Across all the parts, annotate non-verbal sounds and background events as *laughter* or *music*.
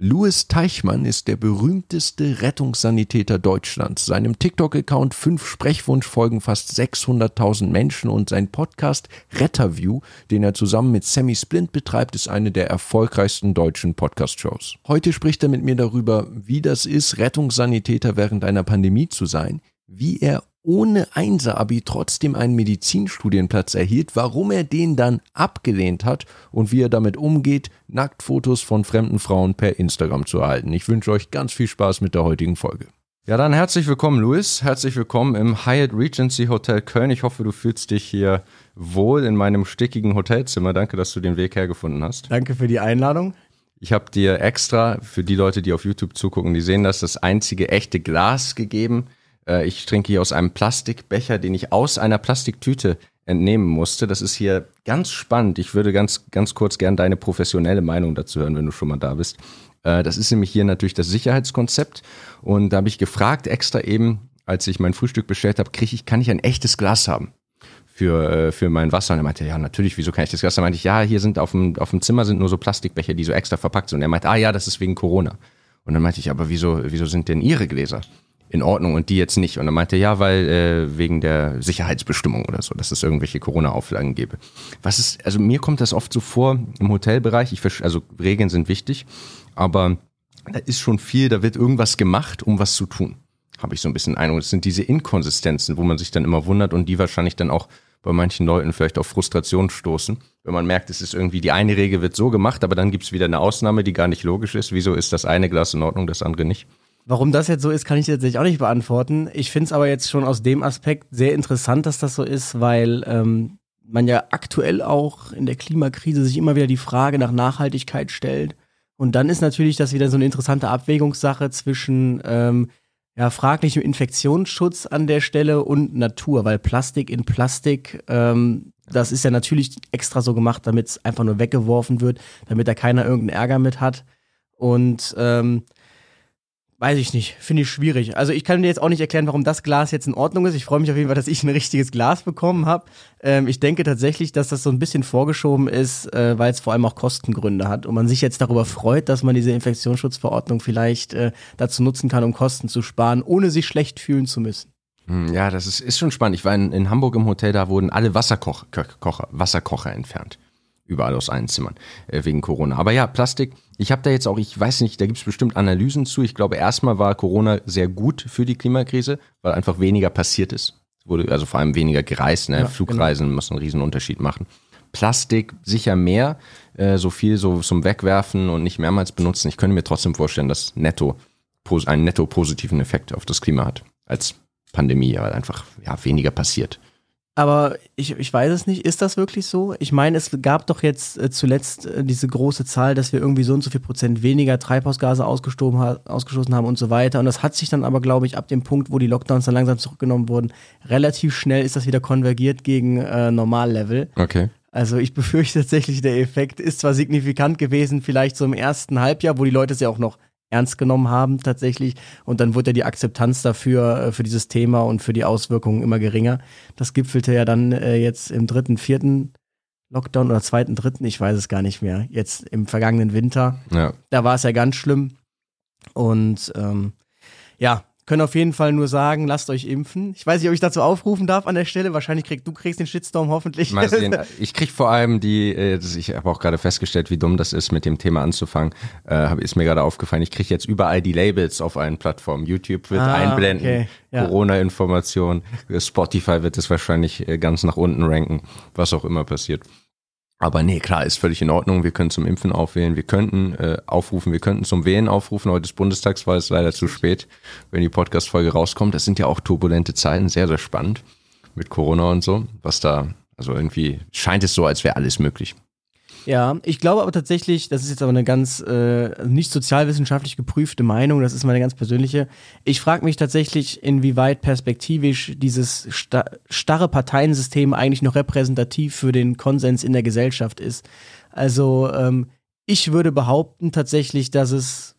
Louis Teichmann ist der berühmteste Rettungssanitäter Deutschlands. Seinem TikTok-Account 5 Sprechwunsch folgen fast 600.000 Menschen und sein Podcast Retterview, den er zusammen mit Sammy Splint betreibt, ist eine der erfolgreichsten deutschen Podcast-Shows. Heute spricht er mit mir darüber, wie das ist, Rettungssanitäter während einer Pandemie zu sein, wie er ohne Einser-Abi trotzdem einen Medizinstudienplatz erhielt, warum er den dann abgelehnt hat und wie er damit umgeht, Nacktfotos von fremden Frauen per Instagram zu erhalten. Ich wünsche euch ganz viel Spaß mit der heutigen Folge. Ja, dann herzlich willkommen, Luis. Herzlich willkommen im Hyatt Regency Hotel Köln. Ich hoffe, du fühlst dich hier wohl in meinem stickigen Hotelzimmer. Danke, dass du den Weg hergefunden hast. Danke für die Einladung. Ich habe dir extra für die Leute, die auf YouTube zugucken, die sehen das, das einzige echte Glas gegeben äh, ich trinke hier aus einem Plastikbecher, den ich aus einer Plastiktüte entnehmen musste. Das ist hier ganz spannend. Ich würde ganz, ganz kurz gern deine professionelle Meinung dazu hören, wenn du schon mal da bist. Äh, das ist nämlich hier natürlich das Sicherheitskonzept. Und da habe ich gefragt, extra eben, als ich mein Frühstück bestellt habe, kriege ich, kann ich ein echtes Glas haben? Für, äh, für mein Wasser. Und er meinte, ja, natürlich, wieso kann ich das Glas? Da meinte ich, ja, hier sind auf dem, auf dem Zimmer sind nur so Plastikbecher, die so extra verpackt sind. Und er meinte, ah ja, das ist wegen Corona. Und dann meinte ich, aber wieso, wieso sind denn Ihre Gläser? In Ordnung und die jetzt nicht. Und er meinte, ja, weil äh, wegen der Sicherheitsbestimmung oder so, dass es irgendwelche Corona-Auflagen gäbe. Was ist, also mir kommt das oft so vor im Hotelbereich, ich, also Regeln sind wichtig, aber da ist schon viel, da wird irgendwas gemacht, um was zu tun. Habe ich so ein bisschen Eindruck. Es sind diese Inkonsistenzen, wo man sich dann immer wundert und die wahrscheinlich dann auch bei manchen Leuten vielleicht auf Frustration stoßen, wenn man merkt, es ist irgendwie die eine Regel wird so gemacht, aber dann gibt es wieder eine Ausnahme, die gar nicht logisch ist. Wieso ist das eine Glas in Ordnung, das andere nicht? Warum das jetzt so ist, kann ich jetzt auch nicht beantworten. Ich finde es aber jetzt schon aus dem Aspekt sehr interessant, dass das so ist, weil ähm, man ja aktuell auch in der Klimakrise sich immer wieder die Frage nach Nachhaltigkeit stellt. Und dann ist natürlich das wieder so eine interessante Abwägungssache zwischen ähm, ja, fraglichem Infektionsschutz an der Stelle und Natur, weil Plastik in Plastik, ähm, das ist ja natürlich extra so gemacht, damit es einfach nur weggeworfen wird, damit da keiner irgendeinen Ärger mit hat. Und ähm, Weiß ich nicht, finde ich schwierig. Also ich kann dir jetzt auch nicht erklären, warum das Glas jetzt in Ordnung ist. Ich freue mich auf jeden Fall, dass ich ein richtiges Glas bekommen habe. Ähm, ich denke tatsächlich, dass das so ein bisschen vorgeschoben ist, äh, weil es vor allem auch Kostengründe hat und man sich jetzt darüber freut, dass man diese Infektionsschutzverordnung vielleicht äh, dazu nutzen kann, um Kosten zu sparen, ohne sich schlecht fühlen zu müssen. Hm, ja, das ist, ist schon spannend. Ich war in, in Hamburg im Hotel, da wurden alle Wasserkocher, Wasserkocher entfernt überall aus allen Zimmern äh, wegen Corona. Aber ja, Plastik, ich habe da jetzt auch, ich weiß nicht, da gibt es bestimmt Analysen zu. Ich glaube, erstmal war Corona sehr gut für die Klimakrise, weil einfach weniger passiert ist. Wurde also vor allem weniger gereist, ne? Ja, Flugreisen genau. muss einen riesen Unterschied machen. Plastik sicher mehr, äh, so viel so zum Wegwerfen und nicht mehrmals benutzen. Ich könnte mir trotzdem vorstellen, dass netto einen netto positiven Effekt auf das Klima hat als Pandemie, weil einfach ja, weniger passiert. Aber ich, ich weiß es nicht, ist das wirklich so? Ich meine, es gab doch jetzt äh, zuletzt äh, diese große Zahl, dass wir irgendwie so und so viel Prozent weniger Treibhausgase ausgestoßen, ha ausgestoßen haben und so weiter. Und das hat sich dann aber, glaube ich, ab dem Punkt, wo die Lockdowns dann langsam zurückgenommen wurden, relativ schnell ist das wieder konvergiert gegen äh, Normallevel. Okay. Also ich befürchte tatsächlich, der Effekt ist zwar signifikant gewesen, vielleicht so im ersten Halbjahr, wo die Leute es ja auch noch ernst genommen haben tatsächlich. Und dann wurde ja die Akzeptanz dafür, äh, für dieses Thema und für die Auswirkungen immer geringer. Das gipfelte ja dann äh, jetzt im dritten, vierten Lockdown oder zweiten, dritten, ich weiß es gar nicht mehr, jetzt im vergangenen Winter. Ja. Da war es ja ganz schlimm. Und ähm, ja, können auf jeden Fall nur sagen, lasst euch impfen. Ich weiß nicht, ob ich dazu aufrufen darf an der Stelle. Wahrscheinlich kriegst du kriegst den Shitstorm hoffentlich. Mal sehen. *laughs* Ich krieg vor allem die, äh, ich habe auch gerade festgestellt, wie dumm das ist, mit dem Thema anzufangen. Äh, ist mir gerade aufgefallen. Ich kriege jetzt überall die Labels auf allen Plattformen. YouTube wird ah, einblenden, okay. ja. Corona-Information, Spotify wird es wahrscheinlich äh, ganz nach unten ranken, was auch immer passiert. Aber nee, klar, ist völlig in Ordnung. Wir können zum Impfen aufwählen. Wir könnten äh, aufrufen, wir könnten zum Wählen aufrufen. Heute ist Bundestagswahl, ist leider zu spät, wenn die Podcast-Folge rauskommt. Das sind ja auch turbulente Zeiten, sehr, sehr spannend mit Corona und so. Was da, also irgendwie scheint es so, als wäre alles möglich. Ja, ich glaube aber tatsächlich, das ist jetzt aber eine ganz äh, nicht sozialwissenschaftlich geprüfte Meinung, das ist meine ganz persönliche. Ich frage mich tatsächlich, inwieweit perspektivisch dieses sta starre Parteiensystem eigentlich noch repräsentativ für den Konsens in der Gesellschaft ist. Also ähm, ich würde behaupten tatsächlich, dass es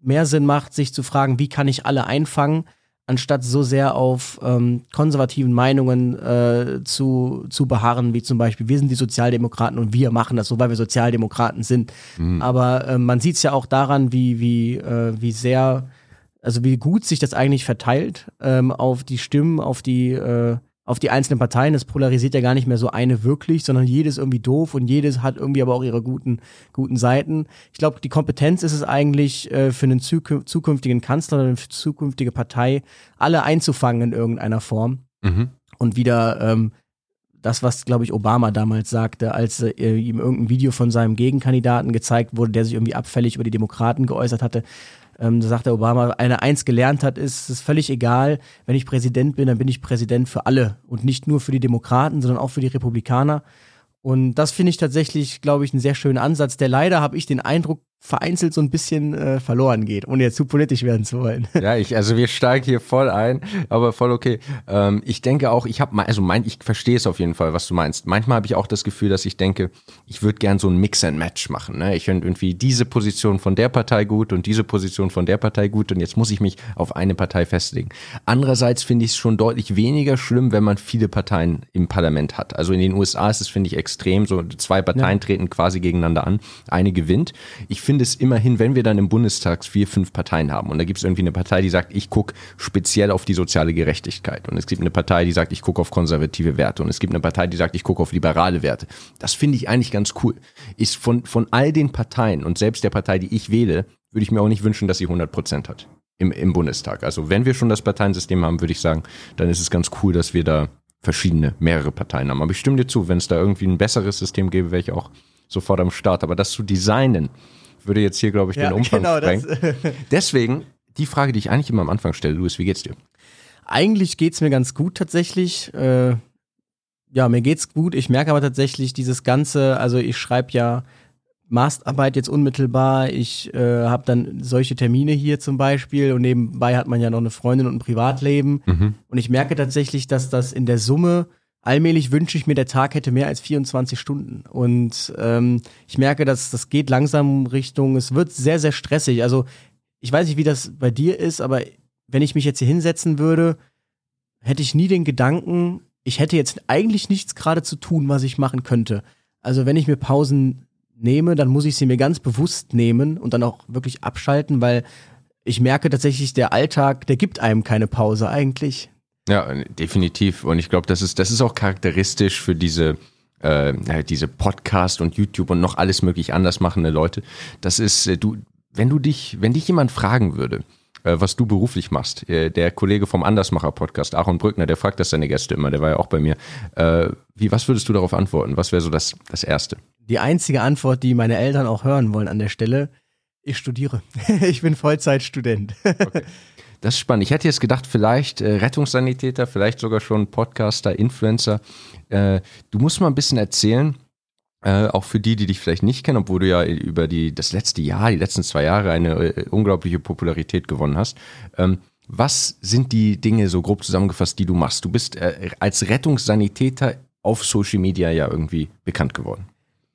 mehr Sinn macht, sich zu fragen, wie kann ich alle einfangen, anstatt so sehr auf ähm, konservativen Meinungen äh, zu, zu beharren, wie zum Beispiel, wir sind die Sozialdemokraten und wir machen das so, weil wir Sozialdemokraten sind. Mhm. Aber äh, man sieht es ja auch daran, wie, wie, äh, wie sehr, also wie gut sich das eigentlich verteilt ähm, auf die Stimmen, auf die äh, auf die einzelnen Parteien. Es polarisiert ja gar nicht mehr so eine wirklich, sondern jedes irgendwie doof und jedes hat irgendwie aber auch ihre guten, guten Seiten. Ich glaube, die Kompetenz ist es eigentlich äh, für einen zukünftigen Kanzler oder eine zukünftige Partei, alle einzufangen in irgendeiner Form. Mhm. Und wieder ähm, das, was, glaube ich, Obama damals sagte, als äh, ihm irgendein Video von seinem Gegenkandidaten gezeigt wurde, der sich irgendwie abfällig über die Demokraten geäußert hatte ähm, da sagt der Obama, eine eins gelernt hat, ist es völlig egal, wenn ich Präsident bin, dann bin ich Präsident für alle und nicht nur für die Demokraten, sondern auch für die Republikaner. Und das finde ich tatsächlich, glaube ich, einen sehr schönen Ansatz, der leider, habe ich den Eindruck, vereinzelt so ein bisschen äh, verloren geht, ohne jetzt zu politisch werden zu wollen. Ja, ich, also wir steigen hier voll ein, aber voll okay. Ähm, ich denke auch, ich habe, also mein, ich verstehe es auf jeden Fall, was du meinst. Manchmal habe ich auch das Gefühl, dass ich denke, ich würde gern so ein Mix and Match machen. Ne? Ich finde irgendwie diese Position von der Partei gut und diese Position von der Partei gut und jetzt muss ich mich auf eine Partei festlegen. Andererseits finde ich es schon deutlich weniger schlimm, wenn man viele Parteien im Parlament hat. Also in den USA ist es, finde ich, extrem. So zwei Parteien ja. treten quasi gegeneinander an, eine gewinnt. Ich finde finde es immerhin, wenn wir dann im Bundestag vier, fünf Parteien haben und da gibt es irgendwie eine Partei, die sagt, ich gucke speziell auf die soziale Gerechtigkeit und es gibt eine Partei, die sagt, ich gucke auf konservative Werte und es gibt eine Partei, die sagt, ich gucke auf liberale Werte. Das finde ich eigentlich ganz cool. Ist von, von all den Parteien und selbst der Partei, die ich wähle, würde ich mir auch nicht wünschen, dass sie 100 Prozent hat im, im Bundestag. Also wenn wir schon das Parteiensystem haben, würde ich sagen, dann ist es ganz cool, dass wir da verschiedene, mehrere Parteien haben. Aber ich stimme dir zu, wenn es da irgendwie ein besseres System gäbe, wäre ich auch sofort am Start. Aber das zu designen, würde jetzt hier, glaube ich, ja, den Umfang genau, sprengen. *laughs* Deswegen die Frage, die ich eigentlich immer am Anfang stelle, Luis, wie geht's dir? Eigentlich geht's mir ganz gut tatsächlich. Äh, ja, mir geht's gut. Ich merke aber tatsächlich dieses Ganze, also ich schreibe ja Masterarbeit jetzt unmittelbar. Ich äh, habe dann solche Termine hier zum Beispiel und nebenbei hat man ja noch eine Freundin und ein Privatleben. Mhm. Und ich merke tatsächlich, dass das in der Summe allmählich wünsche ich mir, der Tag hätte mehr als 24 Stunden. Und ähm, ich merke, dass das geht langsam Richtung, es wird sehr, sehr stressig. Also ich weiß nicht, wie das bei dir ist, aber wenn ich mich jetzt hier hinsetzen würde, hätte ich nie den Gedanken, ich hätte jetzt eigentlich nichts gerade zu tun, was ich machen könnte. Also wenn ich mir Pausen nehme, dann muss ich sie mir ganz bewusst nehmen und dann auch wirklich abschalten, weil ich merke tatsächlich, der Alltag, der gibt einem keine Pause eigentlich. Ja, definitiv. Und ich glaube, das ist, das ist auch charakteristisch für diese, äh, diese Podcast und YouTube und noch alles möglich anders machende Leute. Das ist, äh, du, wenn du dich, wenn dich jemand fragen würde, äh, was du beruflich machst, äh, der Kollege vom Andersmacher-Podcast, Aaron Brückner, der fragt das seine Gäste immer, der war ja auch bei mir. Äh, wie, was würdest du darauf antworten? Was wäre so das, das Erste? Die einzige Antwort, die meine Eltern auch hören wollen an der Stelle, ich studiere. *laughs* ich bin Vollzeitstudent. okay. *laughs* Das ist spannend. Ich hätte jetzt gedacht, vielleicht äh, Rettungssanitäter, vielleicht sogar schon Podcaster, Influencer. Äh, du musst mal ein bisschen erzählen, äh, auch für die, die dich vielleicht nicht kennen, obwohl du ja über die, das letzte Jahr, die letzten zwei Jahre eine äh, unglaubliche Popularität gewonnen hast. Ähm, was sind die Dinge so grob zusammengefasst, die du machst? Du bist äh, als Rettungssanitäter auf Social Media ja irgendwie bekannt geworden.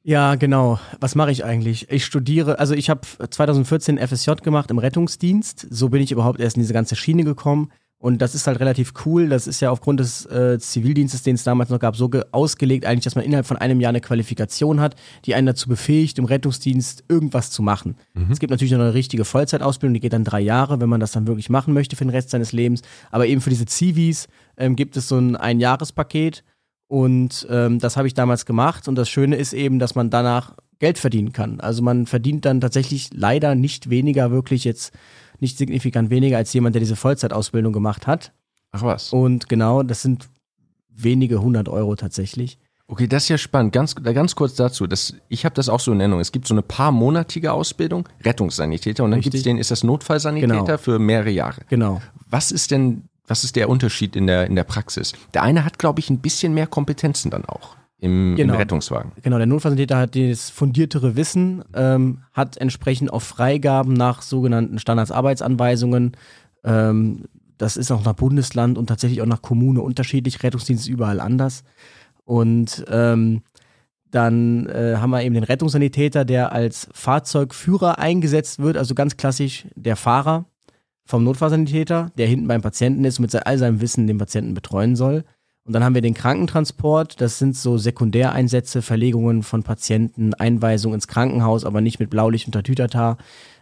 Ja, genau. Was mache ich eigentlich? Ich studiere, also ich habe 2014 FSJ gemacht im Rettungsdienst. So bin ich überhaupt erst in diese ganze Schiene gekommen. Und das ist halt relativ cool. Das ist ja aufgrund des äh, Zivildienstes, den es damals noch gab, so ausgelegt eigentlich, dass man innerhalb von einem Jahr eine Qualifikation hat, die einen dazu befähigt, im Rettungsdienst irgendwas zu machen. Mhm. Es gibt natürlich noch eine richtige Vollzeitausbildung, die geht dann drei Jahre, wenn man das dann wirklich machen möchte für den Rest seines Lebens. Aber eben für diese Zivis ähm, gibt es so ein Einjahrespaket. Und ähm, das habe ich damals gemacht. Und das Schöne ist eben, dass man danach Geld verdienen kann. Also man verdient dann tatsächlich leider nicht weniger, wirklich jetzt nicht signifikant weniger als jemand, der diese Vollzeitausbildung gemacht hat. Ach was. Und genau, das sind wenige hundert Euro tatsächlich. Okay, das ist ja spannend. Ganz, ganz kurz dazu. Das, ich habe das auch so in Erinnerung. Es gibt so eine paar monatige Ausbildung, Rettungssanitäter, und dann gibt es den, ist das Notfallsanitäter genau. für mehrere Jahre. Genau. Was ist denn was ist der Unterschied in der, in der Praxis? Der eine hat, glaube ich, ein bisschen mehr Kompetenzen dann auch im, genau. im Rettungswagen. Genau, der Notfallsanitäter hat das fundiertere Wissen, ähm, hat entsprechend auch Freigaben nach sogenannten Standardsarbeitsanweisungen. Ähm, das ist auch nach Bundesland und tatsächlich auch nach Kommune unterschiedlich. Rettungsdienst ist überall anders. Und ähm, dann äh, haben wir eben den Rettungssanitäter, der als Fahrzeugführer eingesetzt wird, also ganz klassisch der Fahrer vom Notfallsanitäter, der hinten beim Patienten ist und mit all seinem Wissen den Patienten betreuen soll. Und dann haben wir den Krankentransport. Das sind so Sekundäreinsätze, Verlegungen von Patienten, Einweisung ins Krankenhaus, aber nicht mit Blaulicht und Tatütata,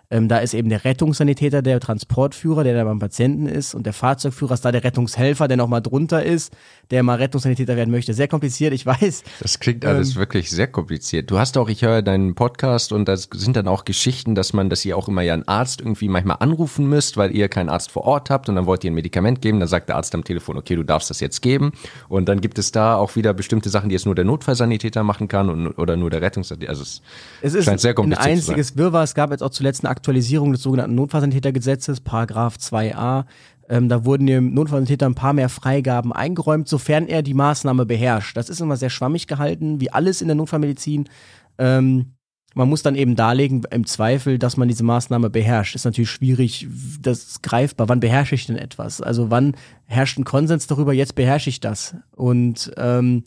ähm, da ist eben der Rettungssanitäter der Transportführer, der da beim Patienten ist und der Fahrzeugführer ist da der Rettungshelfer, der nochmal drunter ist, der mal Rettungssanitäter werden möchte. Sehr kompliziert, ich weiß. Das klingt alles ähm, wirklich sehr kompliziert. Du hast auch, ich höre deinen Podcast und da sind dann auch Geschichten, dass man, dass ihr auch immer ja einen Arzt irgendwie manchmal anrufen müsst, weil ihr keinen Arzt vor Ort habt und dann wollt ihr ein Medikament geben, dann sagt der Arzt am Telefon, okay, du darfst das jetzt geben und dann gibt es da auch wieder bestimmte Sachen, die jetzt nur der Notfallsanitäter machen kann und, oder nur der Rettungssanitäter. Also es, es ist scheint sehr kompliziert ein einziges Wirrwarr. Es gab jetzt auch zuletzt eine Aktualisierung des sogenannten Notfallsanitätergesetzes, Paragraph 2a. Ähm, da wurden dem Notfallsanitäter ein paar mehr Freigaben eingeräumt, sofern er die Maßnahme beherrscht. Das ist immer sehr schwammig gehalten, wie alles in der Notfallmedizin. Ähm, man muss dann eben darlegen, im Zweifel, dass man diese Maßnahme beherrscht. Ist natürlich schwierig, das ist greifbar. Wann beherrsche ich denn etwas? Also wann herrscht ein Konsens darüber, jetzt beherrsche ich das? Und ähm,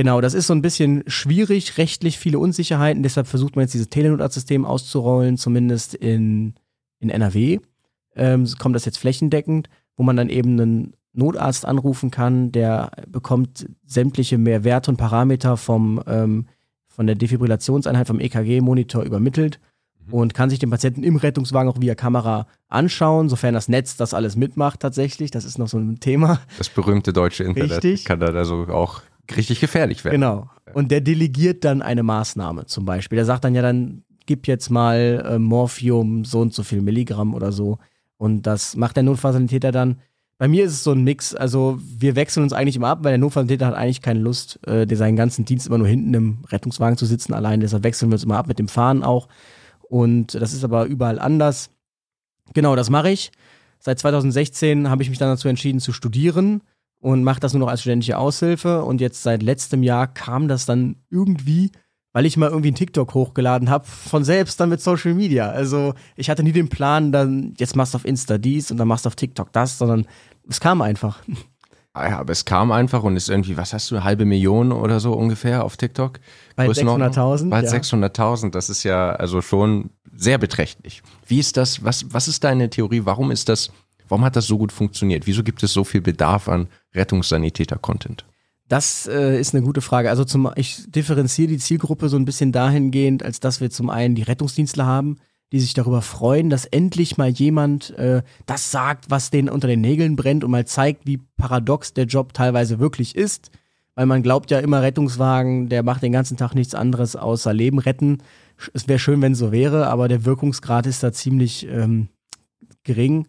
Genau, das ist so ein bisschen schwierig, rechtlich viele Unsicherheiten, deshalb versucht man jetzt dieses Telenotarztsystem auszurollen, zumindest in, in NRW. Ähm, kommt das jetzt flächendeckend, wo man dann eben einen Notarzt anrufen kann, der bekommt sämtliche mehr Werte und Parameter vom, ähm, von der Defibrillationseinheit vom EKG-Monitor übermittelt mhm. und kann sich den Patienten im Rettungswagen auch via Kamera anschauen, sofern das Netz das alles mitmacht tatsächlich. Das ist noch so ein Thema. Das berühmte deutsche Internet Richtig. kann da also auch richtig gefährlich werden. Genau. Und der delegiert dann eine Maßnahme zum Beispiel. Der sagt dann ja dann, gib jetzt mal äh, Morphium so und so viel Milligramm oder so. Und das macht der Notfallsanitäter dann. Bei mir ist es so ein Mix. Also wir wechseln uns eigentlich immer ab, weil der Notfallsanitäter hat eigentlich keine Lust, äh, seinen ganzen Dienst immer nur hinten im Rettungswagen zu sitzen allein. Deshalb wechseln wir uns immer ab mit dem Fahren auch. Und das ist aber überall anders. Genau, das mache ich. Seit 2016 habe ich mich dann dazu entschieden zu studieren und mache das nur noch als studentische Aushilfe. Und jetzt seit letztem Jahr kam das dann irgendwie, weil ich mal irgendwie einen TikTok hochgeladen habe, von selbst dann mit Social Media. Also ich hatte nie den Plan, dann jetzt machst du auf Insta dies und dann machst du auf TikTok das, sondern es kam einfach. Ah ja, aber es kam einfach und ist irgendwie, was hast du, eine halbe Million oder so ungefähr auf TikTok? Bei 600.000. Bei ja. 600.000, das ist ja also schon sehr beträchtlich. Wie ist das, was, was ist deine Theorie, warum ist das Warum hat das so gut funktioniert? Wieso gibt es so viel Bedarf an Rettungssanitäter-Content? Das äh, ist eine gute Frage. Also zum, ich differenziere die Zielgruppe so ein bisschen dahingehend, als dass wir zum einen die Rettungsdienstler haben, die sich darüber freuen, dass endlich mal jemand äh, das sagt, was denen unter den Nägeln brennt und mal zeigt, wie paradox der Job teilweise wirklich ist. Weil man glaubt ja immer, Rettungswagen, der macht den ganzen Tag nichts anderes außer Leben retten. Es wäre schön, wenn es so wäre, aber der Wirkungsgrad ist da ziemlich ähm, gering.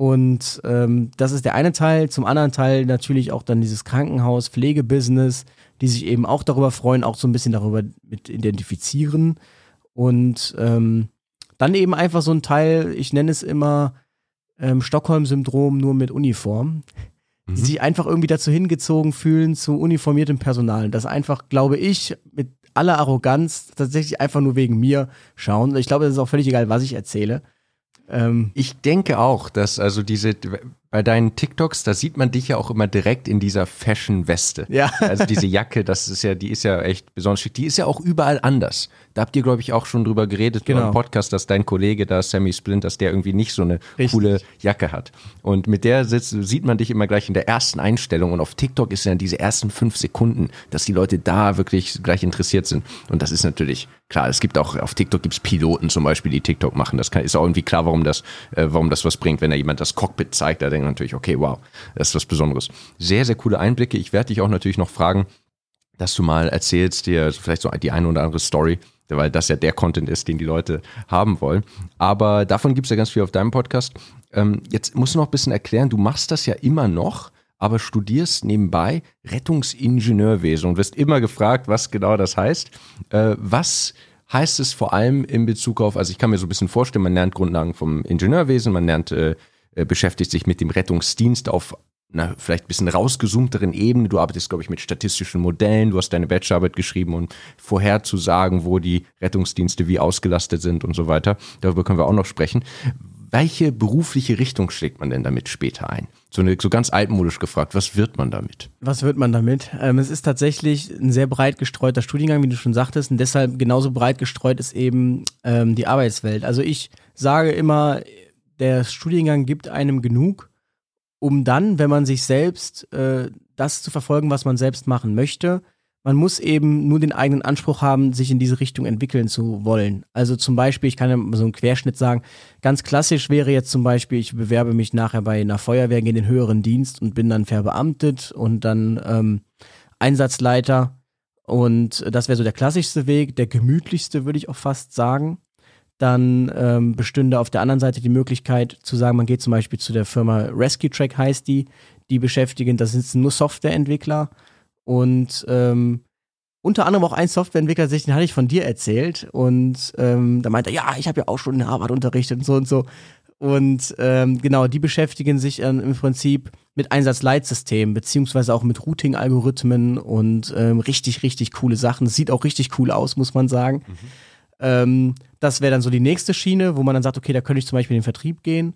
Und ähm, das ist der eine Teil. Zum anderen Teil natürlich auch dann dieses Krankenhaus, Pflegebusiness, die sich eben auch darüber freuen, auch so ein bisschen darüber mit identifizieren. Und ähm, dann eben einfach so ein Teil, ich nenne es immer ähm, Stockholm-Syndrom nur mit Uniform, mhm. die sich einfach irgendwie dazu hingezogen fühlen zu uniformiertem Personal. Das einfach, glaube ich, mit aller Arroganz tatsächlich einfach nur wegen mir schauen. Ich glaube, das ist auch völlig egal, was ich erzähle. Ähm, ich denke auch, dass also diese, bei deinen TikToks, da sieht man dich ja auch immer direkt in dieser Fashion-Weste. Ja. Also diese Jacke, das ist ja, die ist ja echt besonders schick. Die ist ja auch überall anders. Da habt ihr, glaube ich, auch schon drüber geredet genau. im Podcast, dass dein Kollege da, Sammy Splint, dass der irgendwie nicht so eine Richtig. coole Jacke hat. Und mit der sitzt, sieht man dich immer gleich in der ersten Einstellung. Und auf TikTok ist ja diese ersten fünf Sekunden, dass die Leute da wirklich gleich interessiert sind. Und das ist natürlich klar. Es gibt auch, auf TikTok gibt es Piloten zum Beispiel, die TikTok machen. Das kann, ist auch irgendwie klar, warum das, äh, warum das was bringt, wenn da jemand das Cockpit zeigt. Da denkt natürlich, okay, wow, das ist was Besonderes. Sehr, sehr coole Einblicke. Ich werde dich auch natürlich noch fragen, dass du mal erzählst dir vielleicht so die eine oder andere Story, weil das ja der Content ist, den die Leute haben wollen. Aber davon gibt es ja ganz viel auf deinem Podcast. Ähm, jetzt musst du noch ein bisschen erklären, du machst das ja immer noch, aber studierst nebenbei Rettungsingenieurwesen und wirst immer gefragt, was genau das heißt. Äh, was heißt es vor allem in Bezug auf, also ich kann mir so ein bisschen vorstellen, man lernt Grundlagen vom Ingenieurwesen, man lernt äh, beschäftigt sich mit dem Rettungsdienst auf einer vielleicht ein bisschen rausgezoomteren Ebene. Du arbeitest, glaube ich, mit statistischen Modellen, du hast deine Bachelorarbeit geschrieben und vorherzusagen, wo die Rettungsdienste wie ausgelastet sind und so weiter. Darüber können wir auch noch sprechen. Welche berufliche Richtung schlägt man denn damit später ein? So, eine, so ganz altmodisch gefragt, was wird man damit? Was wird man damit? Ähm, es ist tatsächlich ein sehr breit gestreuter Studiengang, wie du schon sagtest, und deshalb genauso breit gestreut ist eben ähm, die Arbeitswelt. Also ich sage immer, der Studiengang gibt einem genug, um dann, wenn man sich selbst äh, das zu verfolgen, was man selbst machen möchte, man muss eben nur den eigenen Anspruch haben, sich in diese Richtung entwickeln zu wollen. Also zum Beispiel, ich kann ja so einen Querschnitt sagen, ganz klassisch wäre jetzt zum Beispiel, ich bewerbe mich nachher bei einer Feuerwehr, gehe in den höheren Dienst und bin dann verbeamtet und dann ähm, Einsatzleiter. Und das wäre so der klassischste Weg, der gemütlichste, würde ich auch fast sagen. Dann ähm, bestünde auf der anderen Seite die Möglichkeit zu sagen, man geht zum Beispiel zu der Firma Rescue Track heißt die, die beschäftigen, das sind nur Softwareentwickler und ähm, unter anderem auch ein Softwareentwickler, den hatte ich von dir erzählt. Und ähm, da meinte er, ja, ich habe ja auch schon in Harvard unterrichtet und so und so. Und ähm, genau, die beschäftigen sich im Prinzip mit Einsatzleitsystemen, beziehungsweise auch mit Routing-Algorithmen und ähm, richtig, richtig coole Sachen. Sieht auch richtig cool aus, muss man sagen. Mhm. Ähm, das wäre dann so die nächste Schiene, wo man dann sagt, okay, da könnte ich zum Beispiel in den Vertrieb gehen.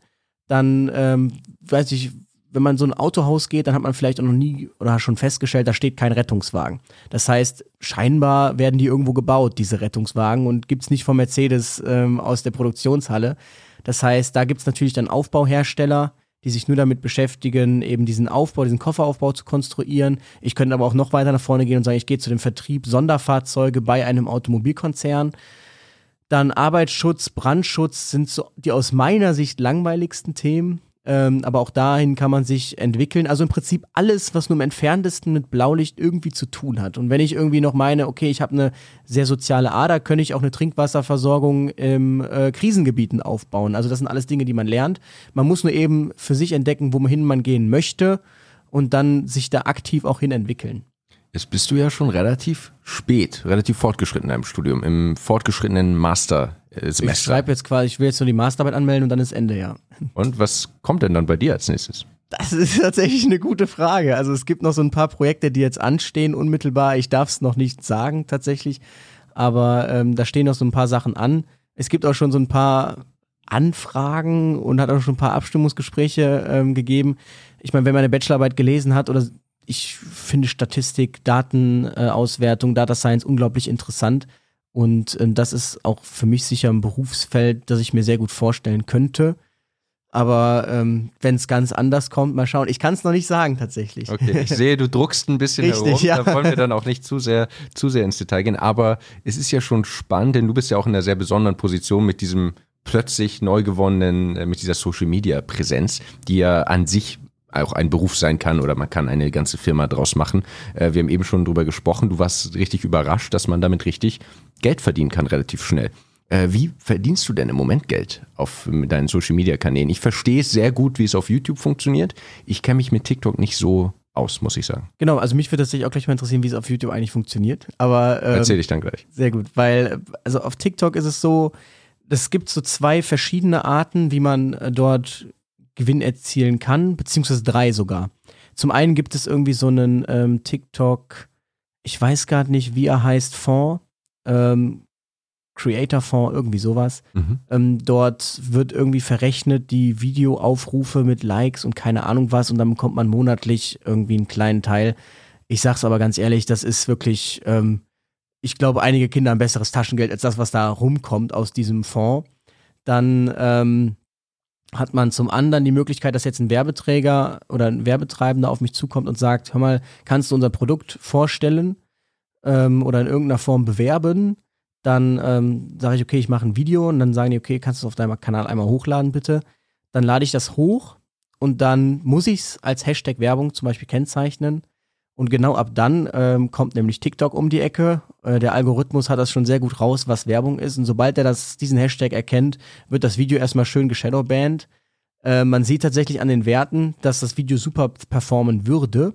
Dann, ähm, weiß ich, wenn man so ein Autohaus geht, dann hat man vielleicht auch noch nie oder schon festgestellt, da steht kein Rettungswagen. Das heißt, scheinbar werden die irgendwo gebaut, diese Rettungswagen, und gibt's nicht von Mercedes ähm, aus der Produktionshalle. Das heißt, da gibt's natürlich dann Aufbauhersteller, die sich nur damit beschäftigen, eben diesen Aufbau, diesen Kofferaufbau zu konstruieren. Ich könnte aber auch noch weiter nach vorne gehen und sagen, ich gehe zu dem Vertrieb Sonderfahrzeuge bei einem Automobilkonzern. Dann Arbeitsschutz, Brandschutz sind so die aus meiner Sicht langweiligsten Themen. Ähm, aber auch dahin kann man sich entwickeln. Also im Prinzip alles, was nur im entferntesten mit Blaulicht irgendwie zu tun hat. Und wenn ich irgendwie noch meine, okay, ich habe eine sehr soziale Ader, könnte ich auch eine Trinkwasserversorgung im äh, Krisengebieten aufbauen. Also das sind alles Dinge, die man lernt. Man muss nur eben für sich entdecken, wohin man gehen möchte und dann sich da aktiv auch hin entwickeln. Jetzt bist du ja schon relativ spät, relativ fortgeschritten in deinem Studium, im fortgeschrittenen Master Semester. Ich schreibe jetzt quasi, ich will jetzt nur die Masterarbeit anmelden und dann ist Ende, ja. Und was kommt denn dann bei dir als nächstes? Das ist *laughs* tatsächlich eine gute Frage. Also es gibt noch so ein paar Projekte, die jetzt anstehen, unmittelbar. Ich darf es noch nicht sagen, tatsächlich. Aber ähm, da stehen noch so ein paar Sachen an. Es gibt auch schon so ein paar Anfragen und hat auch schon ein paar Abstimmungsgespräche ähm, gegeben. Ich meine, wenn man eine Bachelorarbeit gelesen hat oder ich finde Statistik, Datenauswertung, Data Science unglaublich interessant. Und äh, das ist auch für mich sicher ein Berufsfeld, das ich mir sehr gut vorstellen könnte. Aber ähm, wenn es ganz anders kommt, mal schauen. Ich kann es noch nicht sagen tatsächlich. Okay, ich *laughs* sehe, du druckst ein bisschen Richtig, herum. Ja. Da wollen wir dann auch nicht zu sehr, zu sehr ins Detail gehen. Aber es ist ja schon spannend, denn du bist ja auch in einer sehr besonderen Position mit diesem plötzlich neu gewonnenen, äh, mit dieser Social Media Präsenz, die ja an sich auch ein Beruf sein kann oder man kann eine ganze Firma draus machen. Äh, wir haben eben schon drüber gesprochen. Du warst richtig überrascht, dass man damit richtig Geld verdienen kann, relativ schnell. Äh, wie verdienst du denn im Moment Geld auf deinen Social Media Kanälen? Ich verstehe es sehr gut, wie es auf YouTube funktioniert. Ich kenne mich mit TikTok nicht so aus, muss ich sagen. Genau, also mich würde tatsächlich auch gleich mal interessieren, wie es auf YouTube eigentlich funktioniert. Aber ähm, erzähle ich dann gleich. Sehr gut, weil also auf TikTok ist es so, es gibt so zwei verschiedene Arten, wie man äh, dort Gewinn erzielen kann, beziehungsweise drei sogar. Zum einen gibt es irgendwie so einen ähm, TikTok, ich weiß gar nicht, wie er heißt, Fonds, ähm, Creator-Fonds, irgendwie sowas. Mhm. Ähm, dort wird irgendwie verrechnet die Videoaufrufe mit Likes und keine Ahnung was und dann bekommt man monatlich irgendwie einen kleinen Teil. Ich sag's aber ganz ehrlich, das ist wirklich, ähm, ich glaube, einige Kinder haben besseres Taschengeld als das, was da rumkommt aus diesem Fonds. Dann ähm, hat man zum anderen die Möglichkeit, dass jetzt ein Werbeträger oder ein Werbetreibender auf mich zukommt und sagt, hör mal, kannst du unser Produkt vorstellen ähm, oder in irgendeiner Form bewerben? Dann ähm, sage ich, okay, ich mache ein Video und dann sagen die, okay, kannst du es auf deinem Kanal einmal hochladen, bitte. Dann lade ich das hoch und dann muss ich es als Hashtag Werbung zum Beispiel kennzeichnen. Und genau ab dann ähm, kommt nämlich TikTok um die Ecke. Äh, der Algorithmus hat das schon sehr gut raus, was Werbung ist. Und sobald er das, diesen Hashtag erkennt, wird das Video erstmal schön geshadowbanned. Äh, man sieht tatsächlich an den Werten, dass das Video super performen würde.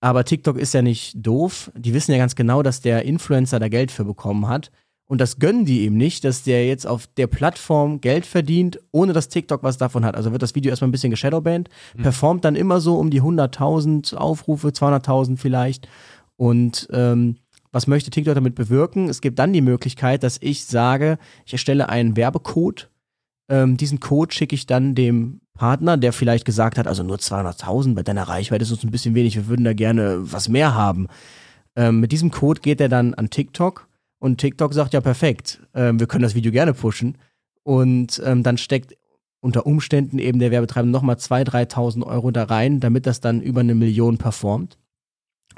Aber TikTok ist ja nicht doof. Die wissen ja ganz genau, dass der Influencer da Geld für bekommen hat. Und das gönnen die ihm nicht, dass der jetzt auf der Plattform Geld verdient, ohne dass TikTok was davon hat. Also wird das Video erstmal ein bisschen geshadowbanned, mhm. performt dann immer so um die 100.000 Aufrufe, 200.000 vielleicht. Und ähm, was möchte TikTok damit bewirken? Es gibt dann die Möglichkeit, dass ich sage, ich erstelle einen Werbecode. Ähm, diesen Code schicke ich dann dem Partner, der vielleicht gesagt hat, also nur 200.000 bei deiner Reichweite ist uns ein bisschen wenig, wir würden da gerne was mehr haben. Ähm, mit diesem Code geht er dann an TikTok und TikTok sagt ja perfekt, ähm, wir können das Video gerne pushen. Und ähm, dann steckt unter Umständen eben der Werbetreibende nochmal 2.000, 3.000 Euro da rein, damit das dann über eine Million performt.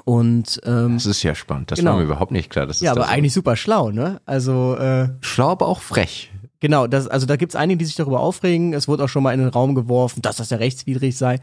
Und ähm, das ist ja spannend. Das genau. war mir überhaupt nicht klar. Das ja, aber das eigentlich super schlau, ne? Also äh, schlau, aber auch frech. Genau, das, also da gibt es einige, die sich darüber aufregen. Es wurde auch schon mal in den Raum geworfen, dass das ja rechtswidrig sei.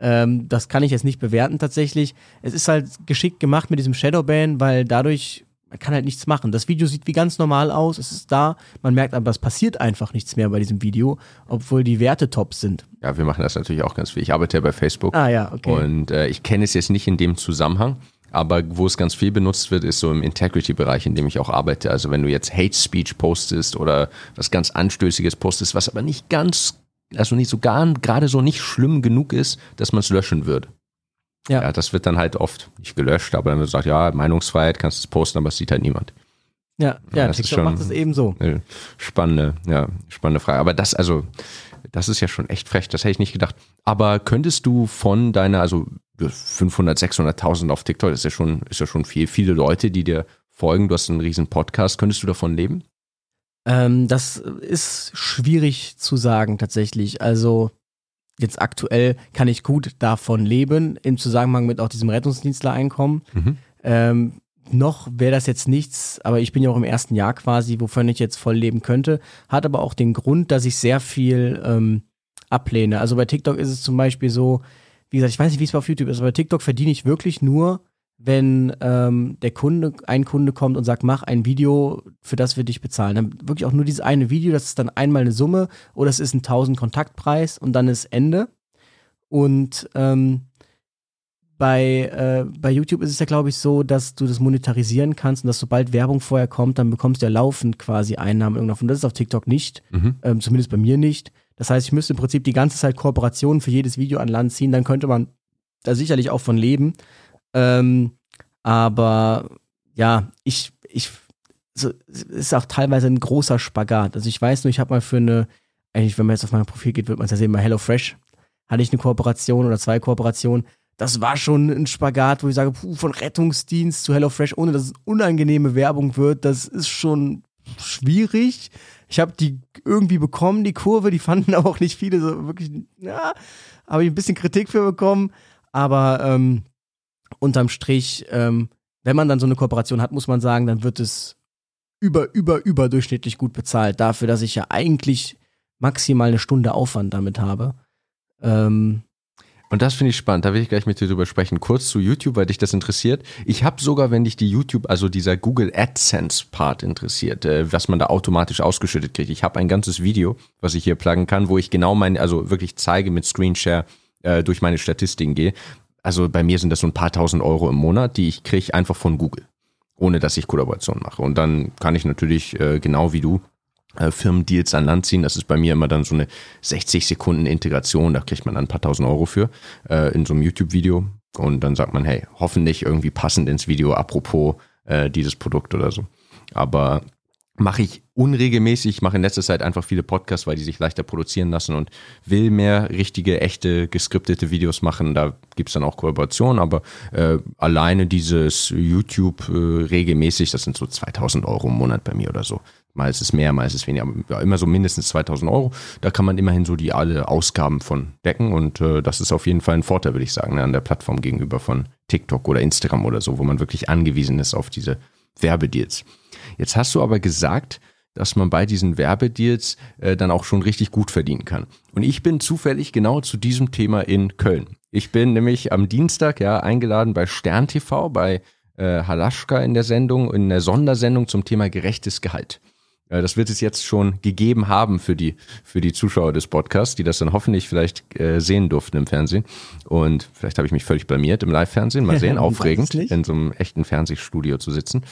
Ähm, das kann ich jetzt nicht bewerten tatsächlich. Es ist halt geschickt gemacht mit diesem Shadowban, weil dadurch man kann halt nichts machen. Das Video sieht wie ganz normal aus, es ist da, man merkt aber, es passiert einfach nichts mehr bei diesem Video, obwohl die Werte top sind. Ja, wir machen das natürlich auch ganz viel. Ich arbeite ja bei Facebook. Ah ja, okay. Und äh, ich kenne es jetzt nicht in dem Zusammenhang. Aber wo es ganz viel benutzt wird, ist so im Integrity-Bereich, in dem ich auch arbeite. Also wenn du jetzt Hate Speech postest oder was ganz Anstößiges postest, was aber nicht ganz, also nicht so gar, gerade so nicht schlimm genug ist, dass man es löschen würde. Ja. ja. das wird dann halt oft nicht gelöscht, aber dann wird gesagt, ja, Meinungsfreiheit, kannst du es posten, aber es sieht halt niemand. Ja, ja, ja das TikTok macht es eben so. Spannende, ja, spannende Frage. Aber das, also, das ist ja schon echt frech, das hätte ich nicht gedacht. Aber könntest du von deiner, also 500, 600.000 auf TikTok, das ist ja schon, ist ja schon viel, viele Leute, die dir folgen, du hast einen riesen Podcast, könntest du davon leben? Ähm, das ist schwierig zu sagen tatsächlich. Also jetzt aktuell kann ich gut davon leben, im Zusammenhang mit auch diesem Rettungsdienstler-Einkommen. Mhm. Ähm, noch wäre das jetzt nichts, aber ich bin ja auch im ersten Jahr quasi, wovon ich jetzt voll leben könnte. Hat aber auch den Grund, dass ich sehr viel ähm, ablehne. Also bei TikTok ist es zum Beispiel so, wie gesagt, ich weiß nicht, wie es auf YouTube ist, aber bei TikTok verdiene ich wirklich nur, wenn ähm, der Kunde, ein Kunde kommt und sagt, mach ein Video, für das wir dich bezahlen. Dann wirklich auch nur dieses eine Video, das ist dann einmal eine Summe oder es ist ein 1000 Kontaktpreis und dann ist Ende. Und ähm, bei, äh, bei YouTube ist es ja, glaube ich, so, dass du das monetarisieren kannst und dass sobald Werbung vorher kommt, dann bekommst du ja laufend quasi Einnahmen irgendwann. Und das ist auf TikTok nicht, mhm. ähm, zumindest bei mir nicht. Das heißt, ich müsste im Prinzip die ganze Zeit Kooperationen für jedes Video an Land ziehen, dann könnte man da sicherlich auch von leben. Ähm, aber ja, ich, ich, so, ist auch teilweise ein großer Spagat. Also ich weiß nur, ich habe mal für eine, eigentlich, wenn man jetzt auf mein Profil geht, wird man es ja sehen, bei HelloFresh hatte ich eine Kooperation oder zwei Kooperationen das war schon ein Spagat, wo ich sage, puh, von Rettungsdienst zu HelloFresh, ohne dass es unangenehme Werbung wird, das ist schon schwierig. Ich habe die irgendwie bekommen, die Kurve, die fanden *laughs* aber auch nicht viele so wirklich, ja, habe ich ein bisschen Kritik für bekommen, aber ähm, unterm Strich, ähm, wenn man dann so eine Kooperation hat, muss man sagen, dann wird es über, über, überdurchschnittlich gut bezahlt, dafür, dass ich ja eigentlich maximal eine Stunde Aufwand damit habe. Ähm, und das finde ich spannend, da will ich gleich mit dir drüber sprechen. Kurz zu YouTube, weil dich das interessiert. Ich habe sogar, wenn dich die YouTube, also dieser Google AdSense-Part interessiert, äh, was man da automatisch ausgeschüttet kriegt. Ich habe ein ganzes Video, was ich hier pluggen kann, wo ich genau meine, also wirklich zeige mit Screenshare äh, durch meine Statistiken gehe. Also bei mir sind das so ein paar tausend Euro im Monat, die ich kriege einfach von Google, ohne dass ich Kollaboration mache. Und dann kann ich natürlich, äh, genau wie du, äh, Firmendeals an Land ziehen. Das ist bei mir immer dann so eine 60 Sekunden Integration. Da kriegt man dann ein paar tausend Euro für äh, in so einem YouTube-Video. Und dann sagt man, hey, hoffentlich irgendwie passend ins Video, apropos äh, dieses Produkt oder so. Aber mache ich unregelmäßig, mache in letzter Zeit einfach viele Podcasts, weil die sich leichter produzieren lassen und will mehr richtige, echte, geskriptete Videos machen. Da gibt's dann auch Kollaborationen, aber äh, alleine dieses YouTube äh, regelmäßig, das sind so 2000 Euro im Monat bei mir oder so. Mal ist es mehr, mal ist es weniger, aber immer so mindestens 2000 Euro. Da kann man immerhin so die alle Ausgaben von decken und äh, das ist auf jeden Fall ein Vorteil, würde ich sagen, ne, an der Plattform gegenüber von TikTok oder Instagram oder so, wo man wirklich angewiesen ist auf diese Werbedeals. Jetzt hast du aber gesagt, dass man bei diesen Werbedeals äh, dann auch schon richtig gut verdienen kann. Und ich bin zufällig genau zu diesem Thema in Köln. Ich bin nämlich am Dienstag ja eingeladen bei Stern TV, bei äh, Halaschka in der Sendung, in der Sondersendung zum Thema gerechtes Gehalt. Äh, das wird es jetzt schon gegeben haben für die, für die Zuschauer des Podcasts, die das dann hoffentlich vielleicht äh, sehen durften im Fernsehen. Und vielleicht habe ich mich völlig blamiert im Live-Fernsehen. Mal *laughs* sehen, aufregend, in so einem echten Fernsehstudio zu sitzen.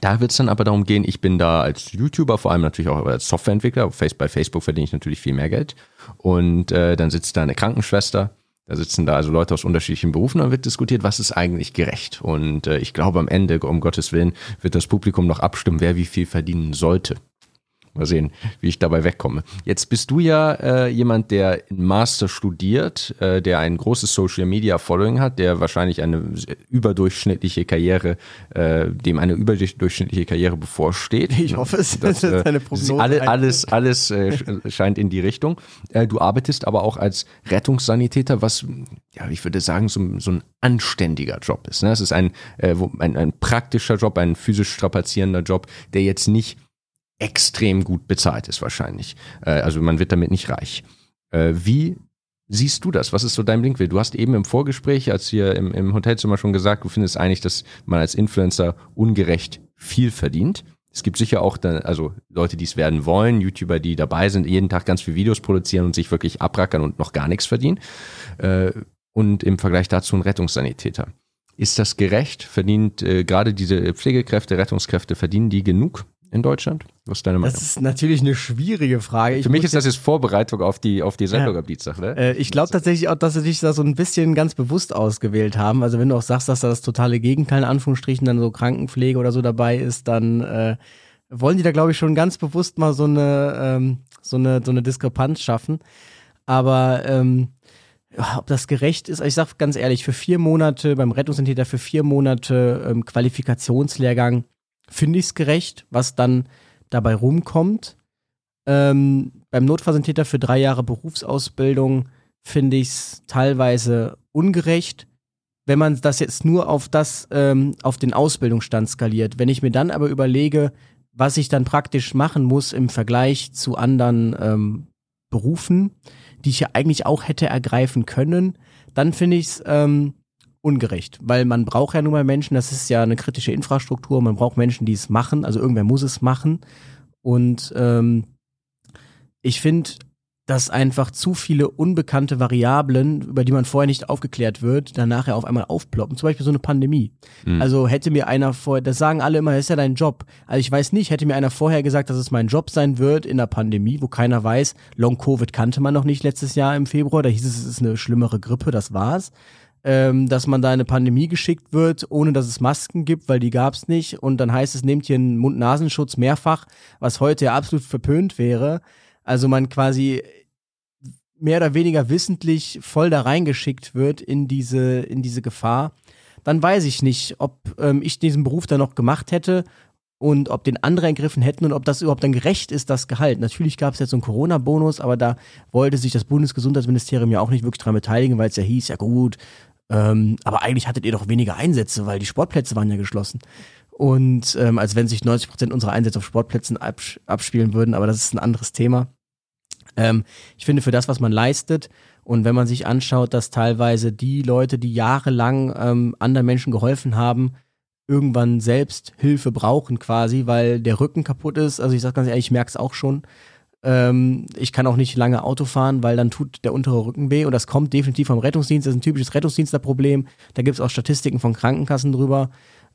Da wird es dann aber darum gehen, ich bin da als YouTuber, vor allem natürlich auch als Softwareentwickler. Bei Facebook verdiene ich natürlich viel mehr Geld. Und äh, dann sitzt da eine Krankenschwester, da sitzen da also Leute aus unterschiedlichen Berufen und wird diskutiert, was ist eigentlich gerecht. Und äh, ich glaube, am Ende, um Gottes Willen, wird das Publikum noch abstimmen, wer wie viel verdienen sollte. Mal sehen, wie ich dabei wegkomme. Jetzt bist du ja äh, jemand, der in Master studiert, äh, der ein großes Social Media Following hat, der wahrscheinlich eine überdurchschnittliche Karriere, äh, dem eine überdurchschnittliche Karriere bevorsteht. Ich hoffe es. Das, äh, eine Prognose. alle, alles, alles äh, sch- scheint in die Richtung. Äh, du arbeitest aber auch als Rettungssanitäter, was, ja, ich würde sagen, so, so ein anständiger Job ist. Ne? Es ist ein, äh, ein, ein praktischer Job, ein physisch strapazierender Job, der jetzt nicht extrem gut bezahlt ist wahrscheinlich. Äh, also man wird damit nicht reich. Äh, wie siehst du das? Was ist so dein Blinkwert? Du hast eben im Vorgespräch, als wir im, im Hotelzimmer schon gesagt, du findest eigentlich, dass man als Influencer ungerecht viel verdient. Es gibt sicher auch dann, also Leute, die es werden wollen, YouTuber, die dabei sind, jeden Tag ganz viele Videos produzieren und sich wirklich abrackern und noch gar nichts verdienen. Äh, und im Vergleich dazu ein Rettungssanitäter. Ist das gerecht? Verdient äh, gerade diese Pflegekräfte, Rettungskräfte, verdienen die genug in Deutschland? Was ist deine Meinung? Das ist natürlich eine schwierige Frage. Ich Für mich ist das jetzt Vorbereitung auf die, auf die Sendung am Dienstag, ne? Äh, ich glaube tatsächlich auch, dass sie dich da so ein bisschen ganz bewusst ausgewählt haben. Also wenn du auch sagst, dass da das totale Gegenteil in Anführungsstrichen dann so Krankenpflege oder so dabei ist, dann äh, wollen die da glaube ich schon ganz bewusst mal so eine ähm, so eine so eine Diskrepanz schaffen. Aber ähm, ja, ob das gerecht ist, ich sag ganz ehrlich, für vier Monate beim Rettungssanitäter für vier Monate ähm, Qualifikationslehrgang finde ich es gerecht, was dann dabei rumkommt. Ähm, beim Notfallsanitäter für drei Jahre Berufsausbildung finde ich es teilweise ungerecht, wenn man das jetzt nur auf das, ähm, auf den Ausbildungsstand skaliert. Wenn ich mir dann aber überlege, was ich dann praktisch machen muss im Vergleich zu anderen ähm, Berufen, die ich ja eigentlich auch hätte ergreifen können, dann finde ich es ähm, ungerecht, weil man braucht ja nun mal Menschen, das ist ja eine kritische Infrastruktur, man braucht Menschen, die es machen, also irgendwer muss es machen und ähm, ich finde, dass einfach zu viele unbekannte Variablen, über die man vorher nicht aufgeklärt wird, dann nachher auf einmal aufploppen. Zum Beispiel so eine Pandemie. Hm. Also hätte mir einer vorher, das sagen alle immer, das ist ja dein Job. Also ich weiß nicht, hätte mir einer vorher gesagt, dass es mein Job sein wird in der Pandemie, wo keiner weiß, Long-Covid kannte man noch nicht letztes Jahr im Februar, da hieß es, es ist eine schlimmere Grippe, das war's. Ähm, dass man da in eine Pandemie geschickt wird, ohne dass es Masken gibt, weil die gab's nicht. Und dann heißt es, nehmt hier einen Mund-Nasenschutz mehrfach, was heute ja absolut verpönt wäre. Also man quasi mehr oder weniger wissentlich voll da reingeschickt wird in diese, in diese Gefahr, dann weiß ich nicht, ob ähm, ich diesen Beruf dann noch gemacht hätte und ob den andere ergriffen hätten und ob das überhaupt dann gerecht ist, das Gehalt. Natürlich gab es jetzt so einen Corona-Bonus, aber da wollte sich das Bundesgesundheitsministerium ja auch nicht wirklich dran beteiligen, weil es ja hieß, ja gut, ähm, aber eigentlich hattet ihr doch weniger Einsätze, weil die Sportplätze waren ja geschlossen. Und ähm, als wenn sich 90 Prozent unserer Einsätze auf Sportplätzen abs abspielen würden, aber das ist ein anderes Thema. Ähm, ich finde, für das, was man leistet, und wenn man sich anschaut, dass teilweise die Leute, die jahrelang ähm, anderen Menschen geholfen haben, irgendwann selbst Hilfe brauchen quasi, weil der Rücken kaputt ist. Also ich sag ganz ehrlich, ich merke es auch schon. Ähm, ich kann auch nicht lange Auto fahren, weil dann tut der untere Rücken weh und das kommt definitiv vom Rettungsdienst. Das ist ein typisches Rettungsdienstlerproblem. Da gibt es auch Statistiken von Krankenkassen drüber,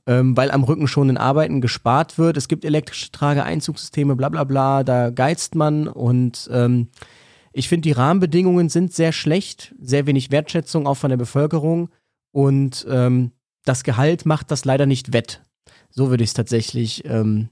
ähm, weil am Rücken schon in Arbeiten gespart wird. Es gibt elektrische Trageeinzugssysteme, bla bla bla, da geizt man und ähm, ich finde, die Rahmenbedingungen sind sehr schlecht, sehr wenig Wertschätzung auch von der Bevölkerung und ähm, das Gehalt macht das leider nicht wett. So würde ich es tatsächlich ähm,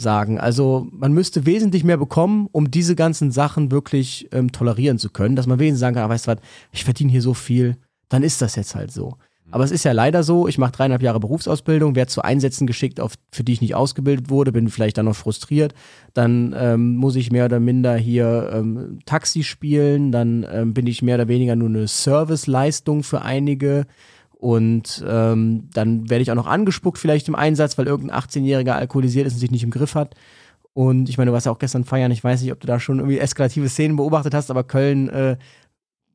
sagen. Also man müsste wesentlich mehr bekommen, um diese ganzen Sachen wirklich ähm, tolerieren zu können, dass man wesentlich sagen kann, ah, weißt du was, ich verdiene hier so viel, dann ist das jetzt halt so. Aber es ist ja leider so, ich mache dreieinhalb Jahre Berufsausbildung, werde zu Einsätzen geschickt, auf, für die ich nicht ausgebildet wurde, bin vielleicht dann noch frustriert. Dann ähm, muss ich mehr oder minder hier ähm, Taxi spielen, dann ähm, bin ich mehr oder weniger nur eine Serviceleistung für einige. Und ähm, dann werde ich auch noch angespuckt vielleicht im Einsatz, weil irgendein 18-Jähriger alkoholisiert ist und sich nicht im Griff hat. Und ich meine, du warst ja auch gestern feiern, ich weiß nicht, ob du da schon irgendwie eskalative Szenen beobachtet hast, aber Köln äh,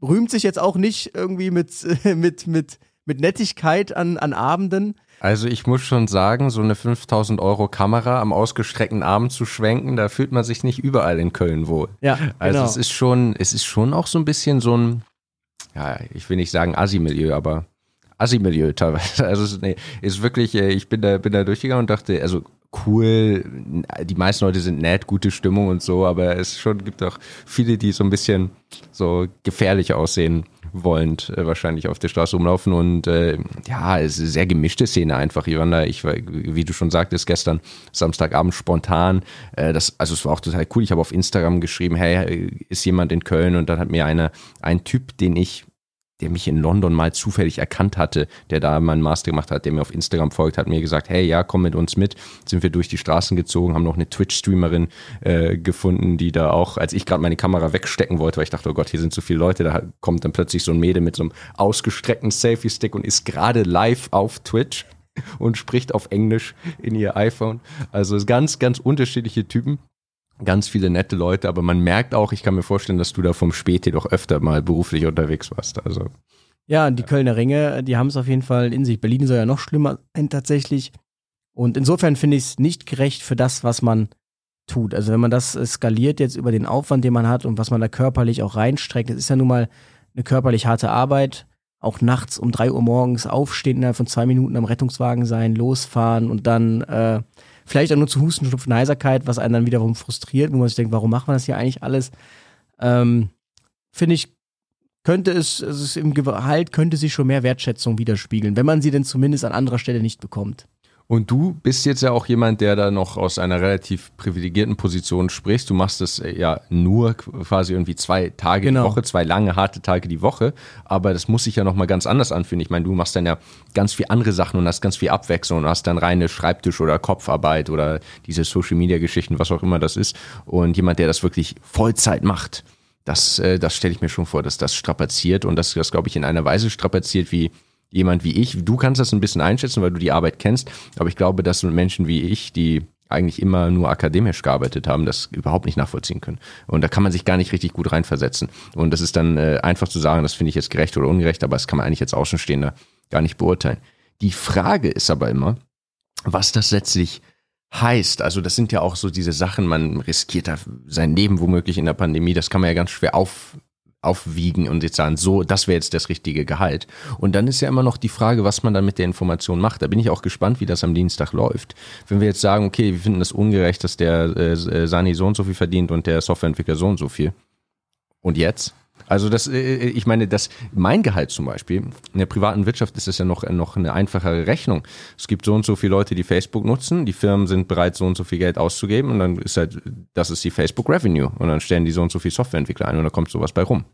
rühmt sich jetzt auch nicht irgendwie mit, *laughs* mit, mit, mit Nettigkeit an, an Abenden. Also ich muss schon sagen, so eine 5000 Euro Kamera am ausgestreckten Arm zu schwenken, da fühlt man sich nicht überall in Köln wohl. Ja, Also genau. es ist schon, es ist schon auch so ein bisschen so ein, ja, ich will nicht sagen Assi-Milieu, aber Assi-Milieu teilweise. *laughs* Also nee, ist wirklich, äh, ich bin da, bin da durchgegangen und dachte, also cool. Die meisten Leute sind nett, gute Stimmung und so, aber es schon gibt auch viele, die so ein bisschen so gefährlich aussehen wollend äh, wahrscheinlich auf der Straße rumlaufen und äh, ja, es ist eine sehr gemischte Szene einfach. Da, ich war, wie du schon sagtest, gestern Samstagabend spontan. Äh, das, also es war auch total cool. Ich habe auf Instagram geschrieben, hey, ist jemand in Köln und dann hat mir einer, ein Typ, den ich der mich in London mal zufällig erkannt hatte, der da meinen Master gemacht hat, der mir auf Instagram folgt, hat mir gesagt, hey, ja, komm mit uns mit. Sind wir durch die Straßen gezogen, haben noch eine Twitch-Streamerin äh, gefunden, die da auch, als ich gerade meine Kamera wegstecken wollte, weil ich dachte, oh Gott, hier sind zu viele Leute, da kommt dann plötzlich so ein Mädel mit so einem ausgestreckten Selfie-Stick und ist gerade live auf Twitch und spricht auf Englisch in ihr iPhone. Also ganz, ganz unterschiedliche Typen ganz viele nette Leute, aber man merkt auch, ich kann mir vorstellen, dass du da vom Späti doch öfter mal beruflich unterwegs warst. Also. Ja, die Kölner Ringe, die haben es auf jeden Fall in sich. Berlin soll ja noch schlimmer sein tatsächlich. Und insofern finde ich es nicht gerecht für das, was man tut. Also wenn man das skaliert jetzt über den Aufwand, den man hat und was man da körperlich auch reinstreckt, das ist ja nun mal eine körperlich harte Arbeit. Auch nachts um drei Uhr morgens aufstehen, innerhalb von zwei Minuten am Rettungswagen sein, losfahren und dann äh, Vielleicht auch nur zu Husten, Schnupfen, Heiserkeit, was einen dann wiederum frustriert, wo man sich denkt, warum macht man das hier eigentlich alles? Ähm, Finde ich, könnte es, es im Gehalt könnte sich schon mehr Wertschätzung widerspiegeln, wenn man sie denn zumindest an anderer Stelle nicht bekommt. Und du bist jetzt ja auch jemand, der da noch aus einer relativ privilegierten Position sprichst. Du machst das äh, ja nur quasi irgendwie zwei Tage genau. die Woche, zwei lange, harte Tage die Woche. Aber das muss sich ja nochmal ganz anders anfühlen. Ich meine, du machst dann ja ganz viel andere Sachen und hast ganz viel Abwechslung und hast dann reine Schreibtisch- oder Kopfarbeit oder diese Social-Media-Geschichten, was auch immer das ist. Und jemand, der das wirklich Vollzeit macht, das, äh, das stelle ich mir schon vor, dass das strapaziert und das, das glaube ich, in einer Weise strapaziert wie jemand wie ich, du kannst das ein bisschen einschätzen, weil du die Arbeit kennst, aber ich glaube, dass Menschen wie ich, die eigentlich immer nur akademisch gearbeitet haben, das überhaupt nicht nachvollziehen können. Und da kann man sich gar nicht richtig gut reinversetzen. Und das ist dann äh, einfach zu sagen, das finde ich jetzt gerecht oder ungerecht, aber das kann man eigentlich als Außenstehender gar nicht beurteilen. Die Frage ist aber immer, was das letztlich heißt. Also das sind ja auch so diese Sachen, man riskiert da sein Leben womöglich in der Pandemie, das kann man ja ganz schwer auf, aufwiegen und jetzt sagen, so, das wäre jetzt das richtige Gehalt. Und dann ist ja immer noch die Frage, was man dann mit der Information macht. Da bin ich auch gespannt, wie das am Dienstag läuft. Wenn wir jetzt sagen, okay, wir finden das ungerecht, dass der äh, Sani so und so viel verdient und der Softwareentwickler so und so viel. Und jetzt? Also das, äh, äh, ich meine, das, mein Gehalt zum Beispiel, in der privaten Wirtschaft ist das ja noch, noch eine einfachere Rechnung. Es gibt so und so viele Leute, die Facebook nutzen, die Firmen sind bereit, so und so viel Geld auszugeben und dann ist halt, das ist die Facebook Revenue und dann stellen die so und so viel Softwareentwickler ein und da kommt sowas bei rum.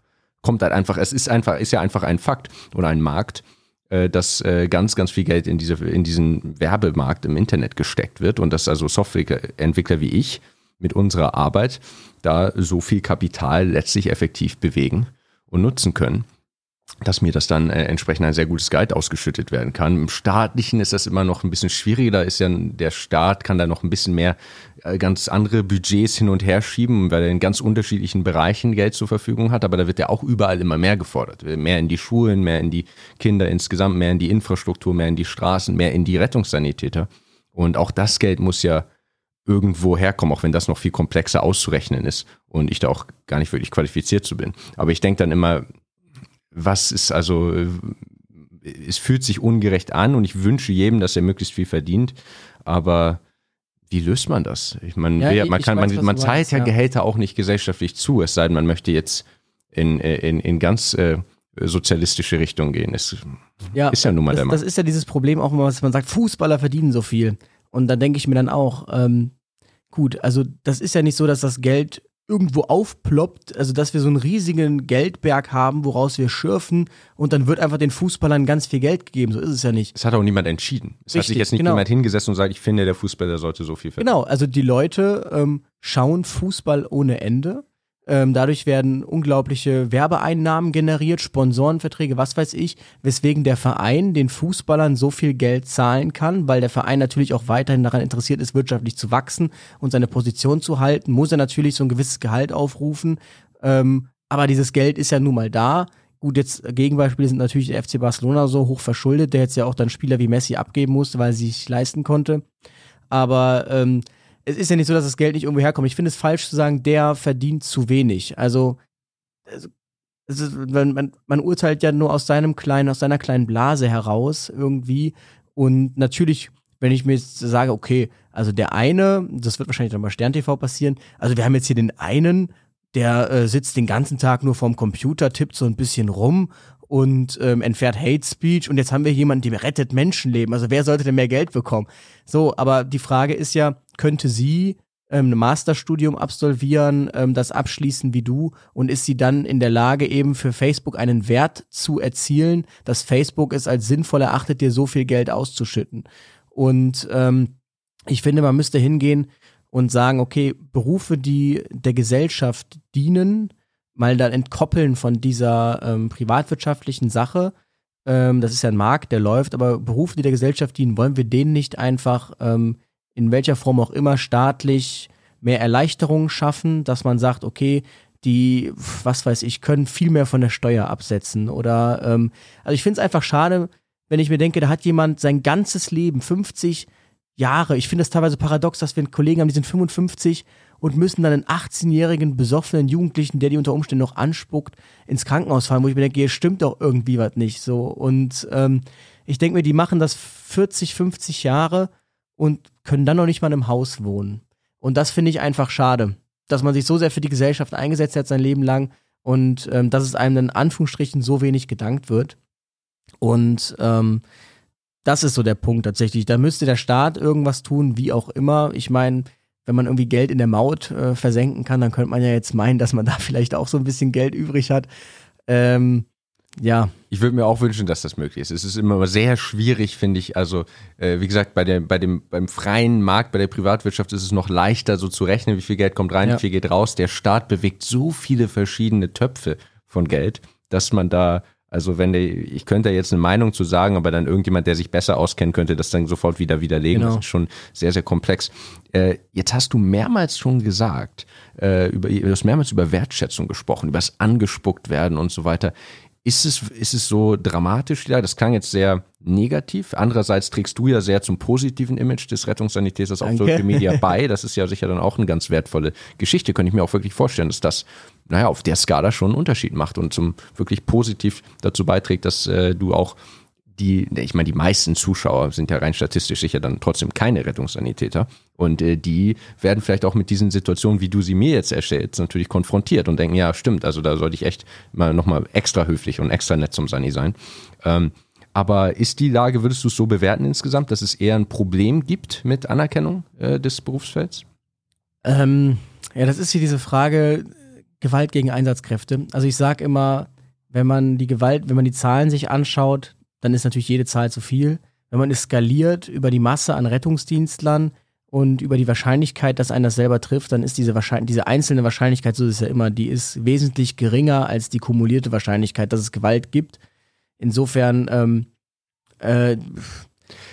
Kommt halt einfach, es ist einfach, ist ja einfach ein Fakt oder ein Markt, äh, dass ganz, ganz viel Geld in, diese, in diesen Werbemarkt im Internet gesteckt wird und dass also Softwareentwickler wie ich mit unserer Arbeit da so viel Kapital letztlich effektiv bewegen und nutzen können, dass mir das dann äh, entsprechend ein sehr gutes Gehalt ausgeschüttet werden kann. Im staatlichen ist das immer noch ein bisschen schwieriger. Da ist ja der Staat kann da noch ein bisschen mehr äh, ganz andere Budgets hin und her schieben, weil er in ganz unterschiedlichen Bereichen Geld zur Verfügung hat. Aber da wird ja auch überall immer mehr gefordert. Mehr in die Schulen, mehr in die Kinder insgesamt, mehr in die Infrastruktur, mehr in die Straßen, mehr in die Rettungssanitäter. Und auch das Geld muss ja irgendwo herkommen, auch wenn das noch viel komplexer auszurechnen ist und ich da auch gar nicht wirklich qualifiziert zu bin. Aber ich denke dann immer, was ist also, es fühlt sich ungerecht an und ich wünsche jedem, dass er möglichst viel verdient, aber wie löst man das? Ich meine, ja, man, kann, weiß, man, man zahlt ja, ja Gehälter auch nicht gesellschaftlich zu, es sei denn, man möchte jetzt in, in, in ganz äh, sozialistische Richtung gehen. Es ja, ist ja nun mal das, der Mann. Das ist ja dieses Problem auch immer, was man sagt, Fußballer verdienen so viel. Und dann denke ich mir dann auch, ähm, gut, also das ist ja nicht so, dass das Geld irgendwo aufploppt, also dass wir so einen riesigen Geldberg haben, woraus wir schürfen und dann wird einfach den Fußballern ganz viel Geld gegeben. So ist es ja nicht. Es hat auch niemand entschieden. Es Richtig, hat sich jetzt nicht genau. jemand hingesessen und sagt, ich finde, der Fußballer sollte so viel verdienen. Genau, also die Leute ähm, schauen Fußball ohne Ende ähm, dadurch werden unglaubliche Werbeeinnahmen generiert, Sponsorenverträge, was weiß ich, weswegen der Verein den Fußballern so viel Geld zahlen kann, weil der Verein natürlich auch weiterhin daran interessiert ist, wirtschaftlich zu wachsen und seine Position zu halten, muss er natürlich so ein gewisses Gehalt aufrufen. Ähm, aber dieses Geld ist ja nun mal da. Gut, jetzt Gegenbeispiele sind natürlich der FC Barcelona so hoch verschuldet, der jetzt ja auch dann Spieler wie Messi abgeben musste, weil er sich leisten konnte. Aber ähm, es ist ja nicht so, dass das Geld nicht irgendwo herkommt. Ich finde es falsch zu sagen, der verdient zu wenig. Also, ist, man, man, urteilt ja nur aus seinem kleinen, aus seiner kleinen Blase heraus irgendwie. Und natürlich wenn ich mir jetzt sage, okay, also der eine, das wird wahrscheinlich dann bei Stern TV passieren, also wir haben jetzt hier den einen, der äh, sitzt den ganzen Tag nur vorm Computer, tippt so ein bisschen rum und ähm, entfährt Hate Speech und jetzt haben wir jemanden, der rettet Menschenleben. Also wer sollte denn mehr Geld bekommen? So, aber die Frage ist ja, könnte sie ähm, ein Masterstudium absolvieren, ähm, das abschließen wie du und ist sie dann in der Lage, eben für Facebook einen Wert zu erzielen, dass Facebook es als sinnvoll erachtet, dir so viel Geld auszuschütten. Und ähm, ich finde, man müsste hingehen und sagen, okay, Berufe, die der Gesellschaft dienen, mal dann entkoppeln von dieser ähm, privatwirtschaftlichen Sache. Ähm, das ist ja ein Markt, der läuft, aber Berufe, die der Gesellschaft dienen, wollen wir denen nicht einfach ähm, in welcher Form auch immer staatlich mehr Erleichterungen schaffen, dass man sagt, okay, die, was weiß ich, können viel mehr von der Steuer absetzen. Oder ähm, also ich finde es einfach schade, wenn ich mir denke, da hat jemand sein ganzes Leben, 50 Jahre, ich finde es teilweise paradox, dass wir einen Kollegen haben, die sind 55 und müssen dann einen 18-jährigen besoffenen Jugendlichen, der die unter Umständen noch anspuckt, ins Krankenhaus fahren, wo ich mir denke, hier stimmt doch irgendwie was nicht so. Und ähm, ich denke mir, die machen das 40, 50 Jahre und können dann noch nicht mal im Haus wohnen. Und das finde ich einfach schade, dass man sich so sehr für die Gesellschaft eingesetzt hat sein Leben lang und ähm, dass es einem in Anführungsstrichen so wenig gedankt wird. Und ähm, das ist so der Punkt tatsächlich. Da müsste der Staat irgendwas tun, wie auch immer. Ich meine, wenn man irgendwie Geld in der Maut äh, versenken kann, dann könnte man ja jetzt meinen, dass man da *laughs* vielleicht auch so ein bisschen Geld übrig hat. Ähm, ja. Ich würde mir auch wünschen, dass das möglich ist. Es ist immer sehr schwierig, finde ich. Also, äh, wie gesagt, bei der, bei dem, beim freien Markt, bei der Privatwirtschaft ist es noch leichter, so zu rechnen, wie viel Geld kommt rein, ja. wie viel geht raus. Der Staat bewegt so viele verschiedene Töpfe von Geld, dass man da also wenn der, ich könnte jetzt eine Meinung zu sagen, aber dann irgendjemand, der sich besser auskennt, könnte das dann sofort wieder widerlegen. Genau. Das ist schon sehr, sehr komplex. Äh, jetzt hast du mehrmals schon gesagt, äh, über, du hast mehrmals über Wertschätzung gesprochen, über das angespuckt werden und so weiter. Ist es, ist es so dramatisch? Ja, das klang jetzt sehr negativ. Andererseits trägst du ja sehr zum positiven Image des Rettungssanitäters auf Social Media *laughs* bei. Das ist ja sicher dann auch eine ganz wertvolle Geschichte. Könnte ich mir auch wirklich vorstellen, dass das, naja, auf der Skala schon einen Unterschied macht und zum wirklich positiv dazu beiträgt, dass äh, du auch die, ich meine, die meisten Zuschauer sind ja rein statistisch sicher dann trotzdem keine Rettungssanitäter. Und äh, die werden vielleicht auch mit diesen Situationen, wie du sie mir jetzt erstellst, natürlich konfrontiert und denken, ja, stimmt, also da sollte ich echt mal nochmal extra höflich und extra nett zum Sani sein. Ähm, aber ist die Lage, würdest du es so bewerten insgesamt, dass es eher ein Problem gibt mit Anerkennung äh, des Berufsfelds? Ähm, ja, das ist hier diese Frage Gewalt gegen Einsatzkräfte. Also ich sage immer, wenn man die Gewalt, wenn man die Zahlen sich anschaut, dann ist natürlich jede Zahl zu viel. Wenn man es skaliert über die Masse an Rettungsdienstlern und über die Wahrscheinlichkeit, dass einer das selber trifft, dann ist diese, Wahrscheinlich diese einzelne Wahrscheinlichkeit, so ist es ja immer, die ist wesentlich geringer als die kumulierte Wahrscheinlichkeit, dass es Gewalt gibt. Insofern, ähm, äh,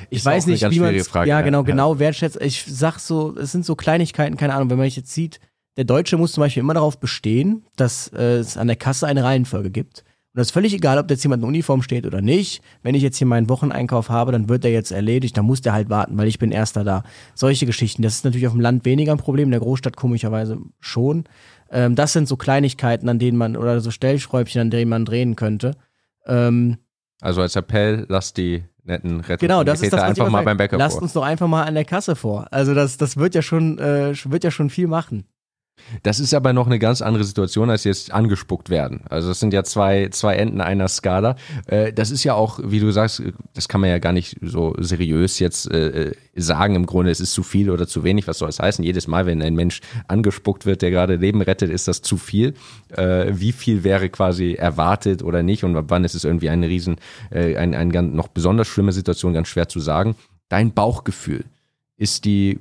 ich weiß nicht, wie man ja genau genau wertschätzt. Ich sag so, es sind so Kleinigkeiten, keine Ahnung. Wenn man jetzt sieht, der Deutsche muss zum Beispiel immer darauf bestehen, dass äh, es an der Kasse eine Reihenfolge gibt. Und das ist völlig egal, ob jetzt jemand in Uniform steht oder nicht. Wenn ich jetzt hier meinen Wocheneinkauf habe, dann wird der jetzt erledigt, dann muss der halt warten, weil ich bin Erster da. Solche Geschichten. Das ist natürlich auf dem Land weniger ein Problem, in der Großstadt komischerweise schon. Ähm, das sind so Kleinigkeiten, an denen man, oder so Stellschräubchen, an denen man drehen könnte. Ähm, also als Appell, lasst die netten Rettungssanitäter genau, das ist das, einfach mal beim Bäcker Lasst vor. uns doch einfach mal an der Kasse vor. Also das, das wird ja schon, äh, wird ja schon viel machen. Das ist aber noch eine ganz andere Situation, als jetzt angespuckt werden. Also das sind ja zwei, zwei Enden einer Skala. Äh, das ist ja auch, wie du sagst, das kann man ja gar nicht so seriös jetzt äh, sagen. Im Grunde, es ist zu viel oder zu wenig. Was soll es heißen? Jedes Mal, wenn ein Mensch angespuckt wird, der gerade Leben rettet, ist das zu viel. Äh, wie viel wäre quasi erwartet oder nicht? Und wann ist es irgendwie eine riesen, eine, eine noch besonders schlimme Situation, ganz schwer zu sagen. Dein Bauchgefühl ist die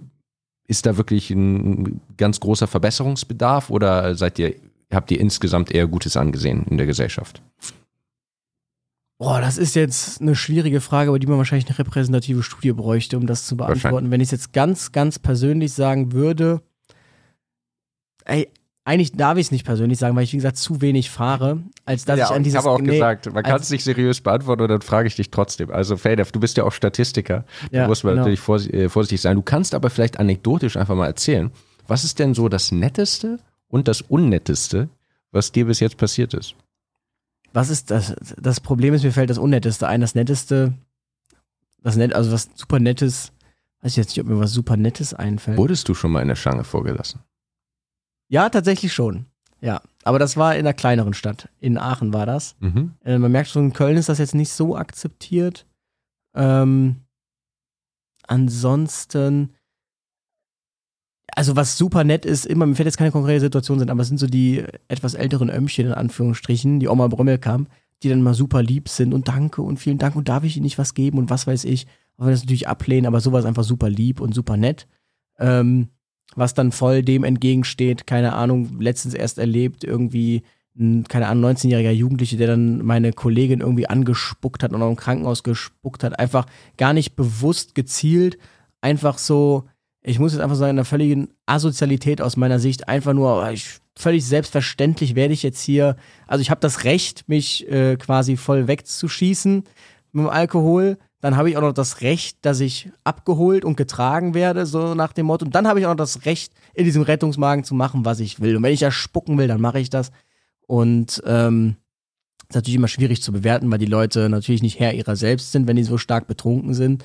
ist da wirklich ein ganz großer Verbesserungsbedarf oder seid ihr, habt ihr insgesamt eher Gutes angesehen in der Gesellschaft? Boah, das ist jetzt eine schwierige Frage, über die man wahrscheinlich eine repräsentative Studie bräuchte, um das zu beantworten. Wenn ich es jetzt ganz, ganz persönlich sagen würde, ey, eigentlich darf ich es nicht persönlich sagen, weil ich, wie gesagt, zu wenig fahre, als dass ja, ich an dieses... Ich habe auch nee, gesagt, man kann es nicht seriös beantworten und dann frage ich dich trotzdem. Also Fadef, du bist ja auch Statistiker, ja, da muss man genau. natürlich äh, vorsichtig sein. Du kannst aber vielleicht anekdotisch einfach mal erzählen, was ist denn so das Netteste und das Unnetteste, was dir bis jetzt passiert ist? Was ist das? Das Problem ist, mir fällt das Unnetteste ein. Das Netteste, das Nett, also was super Nettes, weiß ich jetzt nicht, ob mir was super Nettes einfällt. Wurdest du schon mal in der Schlange vorgelassen? Ja, tatsächlich schon. Ja, aber das war in einer kleineren Stadt. In Aachen war das. Mhm. Äh, man merkt schon, in Köln ist das jetzt nicht so akzeptiert. Ähm, ansonsten, also was super nett ist, immer, mir fällt jetzt keine konkrete Situation sind, aber es sind so die etwas älteren Ömmchen in Anführungsstrichen, die Oma Brömmelkamp, die dann mal super lieb sind und danke und vielen Dank und darf ich Ihnen nicht was geben und was weiß ich. Auch wenn das natürlich ablehnen, aber sowas einfach super lieb und super nett. Ähm, was dann voll dem entgegensteht, keine Ahnung, letztens erst erlebt, irgendwie ein, keine Ahnung, 19-jähriger Jugendliche, der dann meine Kollegin irgendwie angespuckt hat und auch im Krankenhaus gespuckt hat, einfach gar nicht bewusst gezielt, einfach so, ich muss jetzt einfach sagen, in einer völligen Asozialität aus meiner Sicht, einfach nur, ich, völlig selbstverständlich werde ich jetzt hier, also ich habe das Recht, mich äh, quasi voll wegzuschießen mit dem Alkohol, dann habe ich auch noch das Recht, dass ich abgeholt und getragen werde, so nach dem Motto. Und dann habe ich auch noch das Recht, in diesem Rettungswagen zu machen, was ich will. Und wenn ich ja spucken will, dann mache ich das. Und ähm, ist natürlich immer schwierig zu bewerten, weil die Leute natürlich nicht Herr ihrer selbst sind, wenn die so stark betrunken sind.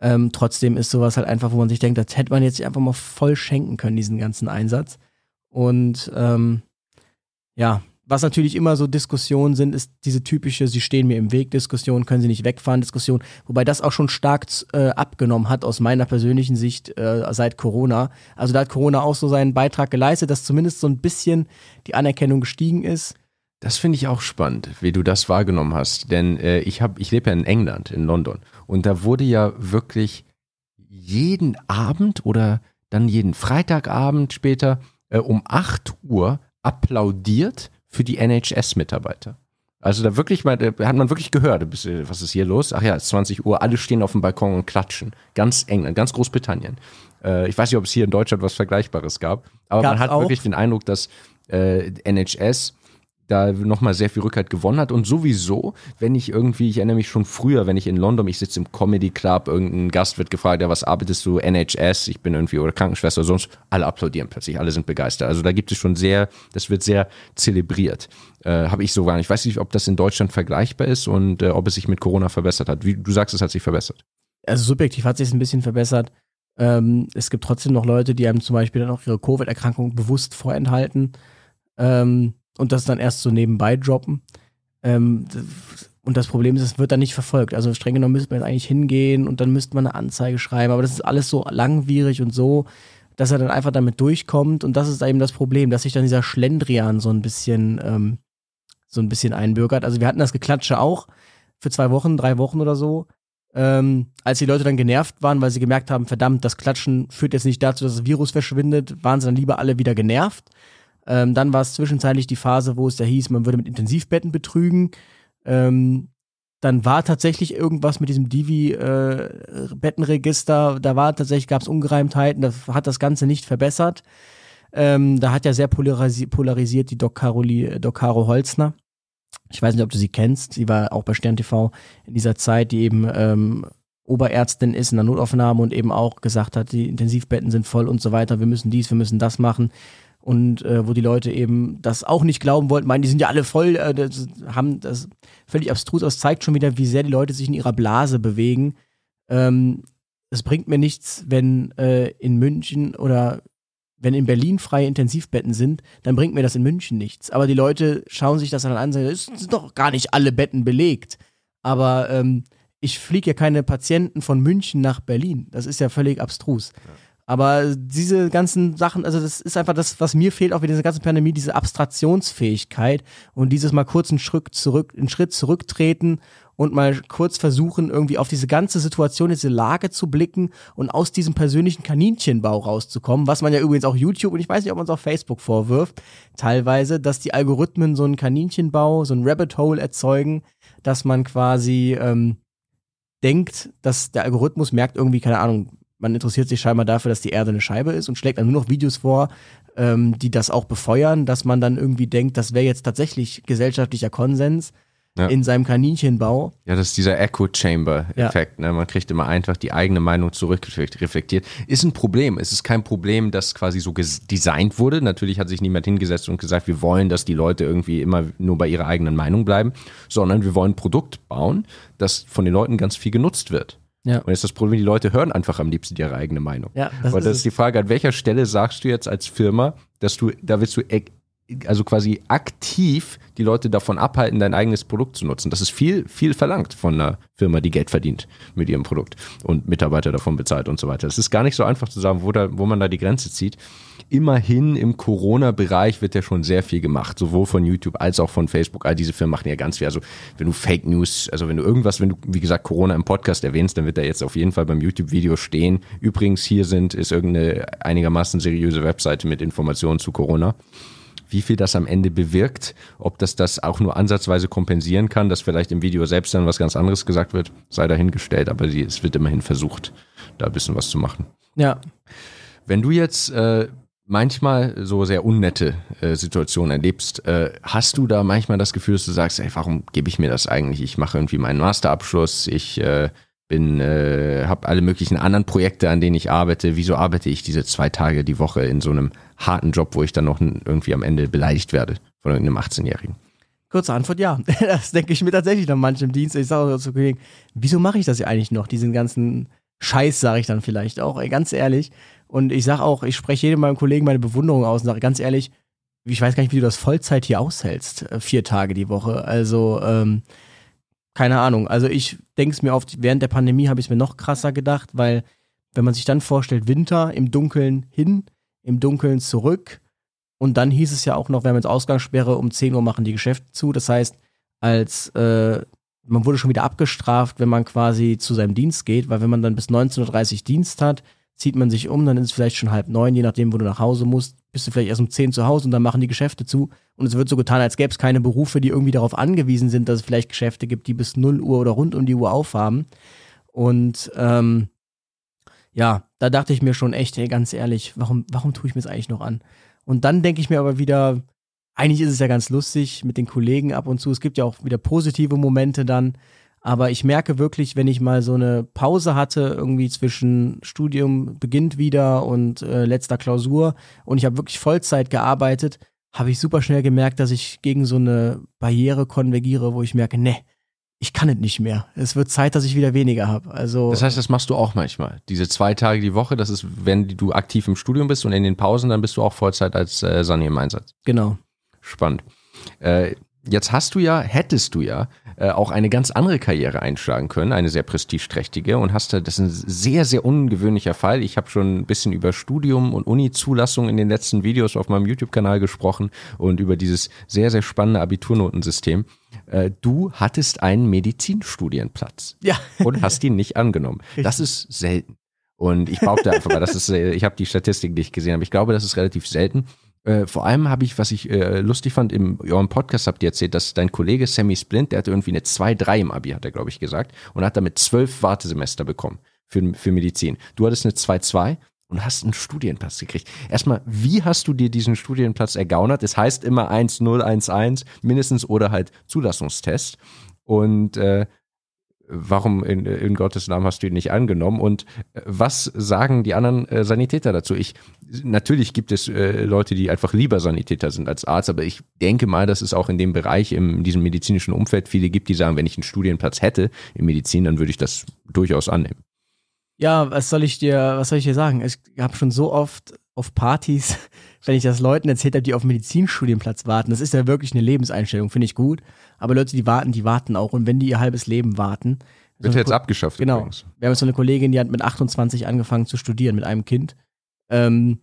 Ähm, trotzdem ist sowas halt einfach, wo man sich denkt, das hätte man jetzt einfach mal voll schenken können, diesen ganzen Einsatz. Und ähm, ja, was natürlich immer so Diskussionen sind, ist diese typische, sie stehen mir im Weg Diskussion, können sie nicht wegfahren Diskussion, wobei das auch schon stark äh, abgenommen hat aus meiner persönlichen Sicht äh, seit Corona. Also da hat Corona auch so seinen Beitrag geleistet, dass zumindest so ein bisschen die Anerkennung gestiegen ist. Das finde ich auch spannend, wie du das wahrgenommen hast, denn äh, ich ich lebe ja in England, in London, und da wurde ja wirklich jeden Abend oder dann jeden Freitagabend später äh, um 8 Uhr applaudiert für die NHS-Mitarbeiter. Also da wirklich mal, da hat man wirklich gehört, was ist hier los? Ach ja, es ist 20 Uhr, alle stehen auf dem Balkon und klatschen. Ganz England, ganz Großbritannien. Äh, ich weiß nicht, ob es hier in Deutschland was Vergleichbares gab, aber Gab's man hat auch? wirklich den Eindruck, dass äh, NHS da nochmal sehr viel Rückhalt gewonnen hat. Und sowieso, wenn ich irgendwie, ich erinnere mich schon früher, wenn ich in London, ich sitze im Comedy Club, irgendein Gast wird gefragt, ja, was arbeitest du? NHS, ich bin irgendwie oder Krankenschwester, sonst alle applaudieren plötzlich, alle sind begeistert. Also da gibt es schon sehr, das wird sehr zelebriert. Äh, Habe ich so gar nicht. Ich weiß nicht, ob das in Deutschland vergleichbar ist und äh, ob es sich mit Corona verbessert hat. Wie du sagst, es hat sich verbessert. Also subjektiv hat sich es ein bisschen verbessert. Ähm, es gibt trotzdem noch Leute, die einem zum Beispiel dann auch ihre Covid-Erkrankung bewusst vorenthalten. Ähm, und das dann erst so nebenbei droppen. Ähm, und das Problem ist, es wird dann nicht verfolgt. Also streng genommen müsste man jetzt eigentlich hingehen und dann müsste man eine Anzeige schreiben. Aber das ist alles so langwierig und so, dass er dann einfach damit durchkommt. Und das ist eben das Problem, dass sich dann dieser Schlendrian so ein bisschen, ähm, so ein bisschen einbürgert. Also wir hatten das Geklatsche auch für zwei Wochen, drei Wochen oder so. Ähm, als die Leute dann genervt waren, weil sie gemerkt haben, verdammt, das Klatschen führt jetzt nicht dazu, dass das Virus verschwindet, waren sie dann lieber alle wieder genervt. Ähm, dann war es zwischenzeitlich die Phase, wo es da hieß, man würde mit Intensivbetten betrügen. Ähm, dann war tatsächlich irgendwas mit diesem Divi-Bettenregister. Äh, da war tatsächlich, gab es Ungereimtheiten, das hat das Ganze nicht verbessert. Ähm, da hat ja sehr polarisi polarisiert die Doc, Caroli, Doc Caro Holzner. Ich weiß nicht, ob du sie kennst. Sie war auch bei Stern TV in dieser Zeit, die eben ähm, Oberärztin ist in der Notaufnahme und eben auch gesagt hat, die Intensivbetten sind voll und so weiter. Wir müssen dies, wir müssen das machen und äh, wo die Leute eben das auch nicht glauben wollten, meinen, die sind ja alle voll, äh, das, haben das völlig abstrus aus, zeigt schon wieder, wie sehr die Leute sich in ihrer Blase bewegen. Ähm, es bringt mir nichts, wenn äh, in München oder wenn in Berlin freie Intensivbetten sind, dann bringt mir das in München nichts. Aber die Leute schauen sich das dann an und sagen, es sind doch gar nicht alle Betten belegt. Aber ähm, ich fliege ja keine Patienten von München nach Berlin. Das ist ja völlig abstrus. Ja. Aber diese ganzen Sachen, also das ist einfach das, was mir fehlt, auch mit dieser ganzen Pandemie, diese Abstraktionsfähigkeit und dieses mal kurz einen Schritt zurück, einen Schritt zurücktreten und mal kurz versuchen, irgendwie auf diese ganze Situation, diese Lage zu blicken und aus diesem persönlichen Kaninchenbau rauszukommen, was man ja übrigens auch YouTube und ich weiß nicht, ob man es auch Facebook vorwirft, teilweise, dass die Algorithmen so einen Kaninchenbau, so ein Rabbit Hole erzeugen, dass man quasi ähm, denkt, dass der Algorithmus merkt irgendwie, keine Ahnung, man interessiert sich scheinbar dafür, dass die Erde eine Scheibe ist und schlägt dann nur noch Videos vor, ähm, die das auch befeuern, dass man dann irgendwie denkt, das wäre jetzt tatsächlich gesellschaftlicher Konsens. Ja. in seinem Kaninchenbau. Ja, das ist dieser Echo Chamber Effekt. Ja. Ne? Man kriegt immer einfach die eigene Meinung zurückreflektiert. Ist ein Problem. Es ist kein Problem, das quasi so designt wurde. Natürlich hat sich niemand hingesetzt und gesagt, wir wollen, dass die Leute irgendwie immer nur bei ihrer eigenen Meinung bleiben, sondern wir wollen ein Produkt bauen, das von den Leuten ganz viel genutzt wird. Ja. Und jetzt das Problem, die Leute hören einfach am liebsten ihre eigene Meinung. Ja, das Und das ist, ist die Frage, an welcher Stelle sagst du jetzt als Firma, dass du, da willst du also quasi aktiv die Leute davon abhalten, dein eigenes Produkt zu nutzen. Das ist viel, viel verlangt von einer Firma, die Geld verdient mit ihrem Produkt und Mitarbeiter davon bezahlt und so weiter. Es ist gar nicht so einfach zu sagen, wo, da, wo man da die Grenze zieht. Immerhin im Corona-Bereich wird ja schon sehr viel gemacht, sowohl von YouTube als auch von Facebook. All diese Firmen machen ja ganz viel. Also wenn du Fake News, also wenn du irgendwas, wenn du, wie gesagt, Corona im Podcast erwähnst, dann wird da jetzt auf jeden Fall beim YouTube-Video stehen. Übrigens, hier sind, ist irgendeine einigermaßen seriöse Webseite mit Informationen zu Corona wie viel das am Ende bewirkt, ob das das auch nur ansatzweise kompensieren kann, dass vielleicht im Video selbst dann was ganz anderes gesagt wird, sei dahingestellt, aber es wird immerhin versucht, da ein bisschen was zu machen. Ja. Wenn du jetzt äh, manchmal so sehr unnette äh, Situationen erlebst, äh, hast du da manchmal das Gefühl, dass du sagst, ey, warum gebe ich mir das eigentlich? Ich mache irgendwie meinen Masterabschluss, ich äh, bin, äh, habe alle möglichen anderen Projekte, an denen ich arbeite. Wieso arbeite ich diese zwei Tage die Woche in so einem harten Job, wo ich dann noch irgendwie am Ende beleidigt werde von irgendeinem 18-Jährigen? Kurze Antwort, ja. *laughs* Das denke ich mir tatsächlich dann manchmal im Dienst. Ich sage zu Kollegen, wieso mache ich das ja eigentlich noch? Diesen ganzen Scheiß, sage ich dann vielleicht auch, ey, ganz ehrlich. Und ich sage auch, ich spreche jedem meinem Kollegen meine Bewunderung aus und sage ganz ehrlich, ich weiß gar nicht, wie du das Vollzeit hier aushältst, äh, vier Tage die Woche. Also, ähm, keine Ahnung. Also ich denke es mir oft, während der Pandemie habe ich es mir noch krasser gedacht, weil wenn man sich dann vorstellt, Winter im Dunkeln hin, im Dunkeln zurück und dann hieß es ja auch noch, wir haben jetzt Ausgangssperre, um 10 Uhr machen die Geschäfte zu. Das heißt, als äh, man wurde schon wieder abgestraft, wenn man quasi zu seinem Dienst geht, weil wenn man dann bis 19.30 Uhr Dienst hat, zieht man sich um, dann ist es vielleicht schon halb neun, je nachdem, wo du nach Hause musst, bist du vielleicht erst um zehn zu Hause und dann machen die Geschäfte zu. Und es wird so getan, als gäbe es keine Berufe, die irgendwie darauf angewiesen sind, dass es vielleicht Geschäfte gibt, die bis 0 Uhr oder rund um die Uhr aufhaben. Und ähm, ja, da dachte ich mir schon echt, ey, ganz ehrlich, warum, warum tue ich mir das eigentlich noch an? Und dann denke ich mir aber wieder, eigentlich ist es ja ganz lustig mit den Kollegen ab und zu. Es gibt ja auch wieder positive Momente dann. Aber ich merke wirklich, wenn ich mal so eine Pause hatte, irgendwie zwischen Studium beginnt wieder und äh, letzter Klausur und ich habe wirklich Vollzeit gearbeitet, habe ich super schnell gemerkt, dass ich gegen so eine Barriere konvergiere, wo ich merke, ne, ich kann es nicht mehr. Es wird Zeit, dass ich wieder weniger habe. Also das heißt, das machst du auch manchmal. Diese zwei Tage die Woche, das ist, wenn du aktiv im Studium bist und in den Pausen, dann bist du auch Vollzeit als äh, Sani im Einsatz. Genau. Spannend. Äh, jetzt hast du ja, hättest du ja äh, auch eine ganz andere Karriere einschlagen können, eine sehr prestigeträchtige und hast da, das ist ein sehr, sehr ungewöhnlicher Fall. Ich habe schon ein bisschen über Studium und Uni-Zulassung in den letzten Videos auf meinem YouTube-Kanal gesprochen und über dieses sehr, sehr spannende Abiturnotensystem. Äh, du hattest einen Medizinstudienplatz *laughs* ja. und hast ihn nicht angenommen. Das ist selten. Und ich behaupte einfach mal, das ist, ich habe die Statistik nicht gesehen, aber ich glaube, das ist relativ selten. Äh, vor allem habe ich, was ich äh, lustig fand, im eurem Podcast habt ihr erzählt, dass dein Kollege Sammy Splint, der hatte irgendwie eine 2-3 im Abi, hat er, glaube ich, gesagt, und hat damit zwölf Wartesemester bekommen für, für Medizin. Du hattest eine 2-2 und hast einen Studienplatz gekriegt. Erstmal, wie hast du dir diesen Studienplatz ergaunert? Es heißt immer 1-0-1-1 mindestens oder halt Zulassungstest. Und äh, warum in, in Gottes Namen hast du ihn nicht angenommen? Und äh, was sagen die anderen äh, Sanitäter dazu? Ich, natürlich gibt es äh, Leute, die einfach lieber Sanitäter sind als Arzt, aber ich denke mal, dass es auch in dem Bereich, in diesem medizinischen Umfeld viele gibt, die sagen, wenn ich einen Studienplatz hätte in Medizin, dann würde ich das durchaus annehmen. Ja, was soll ich dir, was soll ich dir sagen? Ich habe schon so oft auf Partys, *laughs* wenn ich das Leuten erzählt habe, die auf Medizinstudienplatz warten, das ist ja wirklich eine Lebenseinstellung, finde ich gut. Aber Leute, die warten, die warten auch. Und wenn die ihr halbes Leben warten. Wird so jetzt abgeschafft. Genau. Übrigens. Wir haben jetzt so eine Kollegin, die hat mit 28 angefangen zu studieren mit einem Kind. Ähm,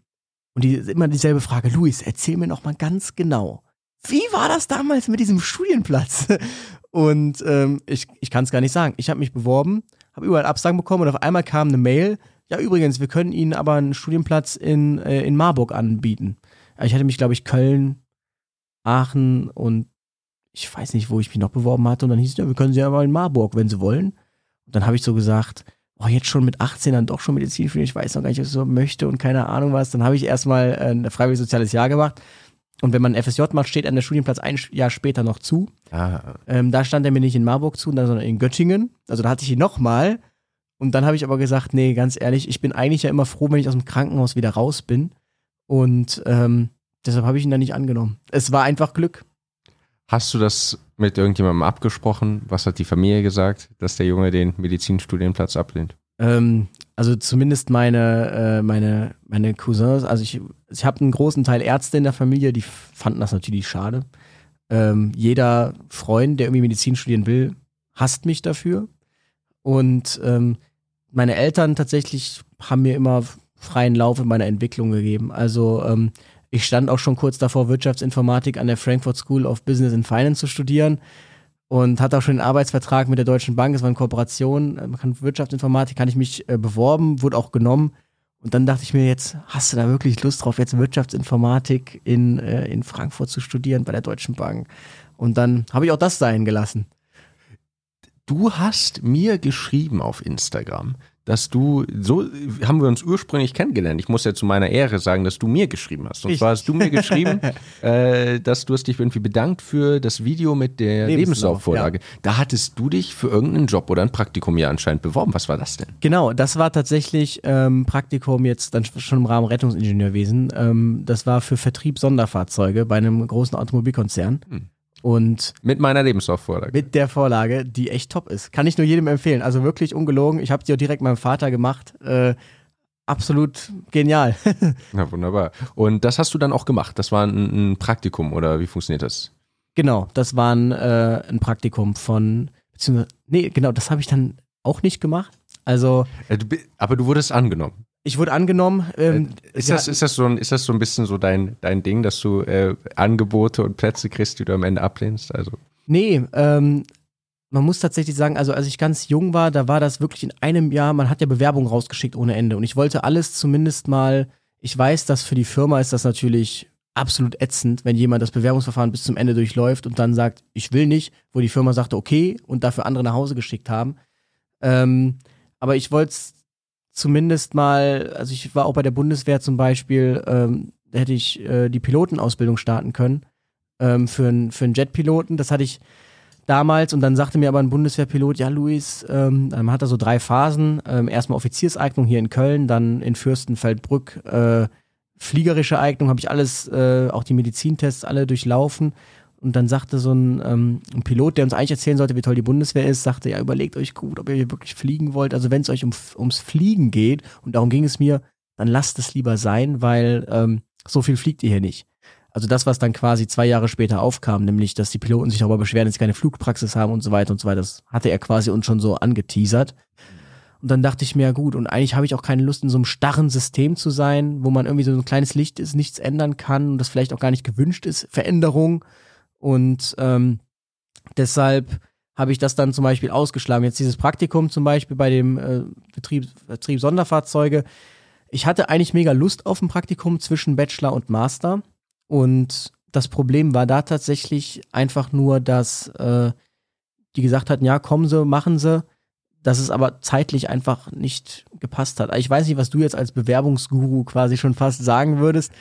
und die ist immer dieselbe Frage. Luis, erzähl mir noch mal ganz genau. Wie war das damals mit diesem Studienplatz? *laughs* Und ähm, ich, ich kann es gar nicht sagen. Ich habe mich beworben, habe überall Absagen bekommen und auf einmal kam eine Mail, ja, übrigens, wir können Ihnen aber einen Studienplatz in, äh, in Marburg anbieten. Ich hatte mich, glaube ich, Köln, Aachen und ich weiß nicht, wo ich mich noch beworben hatte. Und dann hieß es, ja, wir können Sie aber in Marburg, wenn Sie wollen. Und dann habe ich so gesagt, oh, jetzt schon mit 18 dann doch schon Medizin studieren, ich weiß noch gar nicht, was ich so möchte und keine Ahnung was. Dann habe ich erstmal äh, ein freiwilliges soziales Jahr gemacht. Und wenn man FSJ macht, steht an der Studienplatz ein Jahr später noch zu. Ah. Ähm, da stand er mir nicht in Marburg zu, sondern in Göttingen. Also da hatte ich ihn nochmal. Und dann habe ich aber gesagt, nee, ganz ehrlich, ich bin eigentlich ja immer froh, wenn ich aus dem Krankenhaus wieder raus bin. Und ähm, deshalb habe ich ihn dann nicht angenommen. Es war einfach Glück. Hast du das mit irgendjemandem abgesprochen? Was hat die Familie gesagt, dass der Junge den Medizinstudienplatz ablehnt? Ähm, also zumindest meine, äh, meine, meine Cousins, also ich, ich habe einen großen Teil Ärzte in der Familie, die fanden das natürlich schade. Ähm, jeder Freund, der irgendwie Medizin studieren will, hasst mich dafür. Und ähm, meine Eltern tatsächlich haben mir immer freien Lauf in meiner Entwicklung gegeben. Also ähm, ich stand auch schon kurz davor, Wirtschaftsinformatik an der Frankfurt School of Business and Finance zu studieren und hatte auch schon einen Arbeitsvertrag mit der Deutschen Bank. Es war eine Kooperation. Man kann Wirtschaftsinformatik, kann ich mich äh, beworben, wurde auch genommen. Und dann dachte ich mir jetzt, hast du da wirklich Lust drauf, jetzt Wirtschaftsinformatik in, äh, in Frankfurt zu studieren bei der Deutschen Bank? Und dann habe ich auch das sein gelassen. Du hast mir geschrieben auf Instagram, dass du, so haben wir uns ursprünglich kennengelernt. Ich muss ja zu meiner Ehre sagen, dass du mir geschrieben hast. Und ich. zwar hast du mir geschrieben, *laughs* äh, dass du hast dich irgendwie bedankt für das Video mit der Lebenslaufvorlage. Ja. Da hattest du dich für irgendeinen Job oder ein Praktikum ja anscheinend beworben. Was war das denn? Genau, das war tatsächlich ähm, Praktikum jetzt dann schon im Rahmen Rettungsingenieurwesen. Ähm, das war für Vertrieb Sonderfahrzeuge bei einem großen Automobilkonzern. Hm. Und mit meiner Lebenslaufvorlage. Mit der Vorlage, die echt top ist. Kann ich nur jedem empfehlen. Also wirklich ungelogen. Ich habe die auch direkt meinem Vater gemacht. Äh, absolut genial. *laughs* Na wunderbar. Und das hast du dann auch gemacht. Das war ein, ein Praktikum oder wie funktioniert das? Genau, das war ein, äh, ein Praktikum von, beziehungsweise, nee, genau, das habe ich dann auch nicht gemacht. Also. Äh, aber du wurdest angenommen. Ich wurde angenommen. Ähm, äh, ist, das, ist, das so ein, ist das so ein bisschen so dein, dein Ding, dass du äh, Angebote und Plätze kriegst, die du am Ende ablehnst? Also. Nee, ähm, man muss tatsächlich sagen, also als ich ganz jung war, da war das wirklich in einem Jahr, man hat ja Bewerbungen rausgeschickt ohne Ende. Und ich wollte alles zumindest mal, ich weiß, dass für die Firma ist das natürlich absolut ätzend, wenn jemand das Bewerbungsverfahren bis zum Ende durchläuft und dann sagt, ich will nicht, wo die Firma sagte, okay, und dafür andere nach Hause geschickt haben. Ähm, aber ich wollte es zumindest mal, also ich war auch bei der Bundeswehr zum Beispiel, ähm, da hätte ich äh, die Pilotenausbildung starten können ähm, für, einen für einen Jetpiloten. Das hatte ich damals und dann sagte mir aber ein Bundeswehrpilot, ja Luis, ähm, man hat da so drei Phasen. Ähm, erstmal Offizierseignung hier in Köln, dann in Fürstenfeldbrück äh, fliegerische Eignung, habe ich alles, äh, auch die Medizintests alle durchlaufen. Und dann sagte so ein, ähm, ein, Pilot, der uns eigentlich erzählen sollte, wie toll die Bundeswehr ist, sagte, ja, überlegt euch gut, ob ihr hier wirklich fliegen wollt. Also wenn es euch um, ums Fliegen geht, und darum ging es mir, dann lasst es lieber sein, weil ähm, so viel fliegt ihr hier nicht. Also das, was dann quasi zwei Jahre später aufkam, nämlich, dass die Piloten sich darüber beschweren, dass sie keine Flugpraxis haben und so weiter und so weiter, das hatte er quasi uns schon so angeteasert. Und dann dachte ich mir, ja gut, und eigentlich habe ich auch keine Lust, in so einem starren System zu sein, wo man irgendwie so ein kleines Licht ist, nichts ändern kann und das vielleicht auch gar nicht gewünscht ist, Veränderung. Und ähm, deshalb habe ich das dann zum Beispiel ausgeschlagen. Jetzt dieses Praktikum zum Beispiel bei dem äh, Betrieb, Betrieb Sonderfahrzeuge. Ich hatte eigentlich mega Lust auf ein Praktikum zwischen Bachelor und Master. Und das Problem war da tatsächlich einfach nur, dass äh, die gesagt hatten, ja, kommen Sie, machen Sie dass es aber zeitlich einfach nicht gepasst hat. Ich weiß nicht, was du jetzt als Bewerbungsguru quasi schon fast sagen würdest.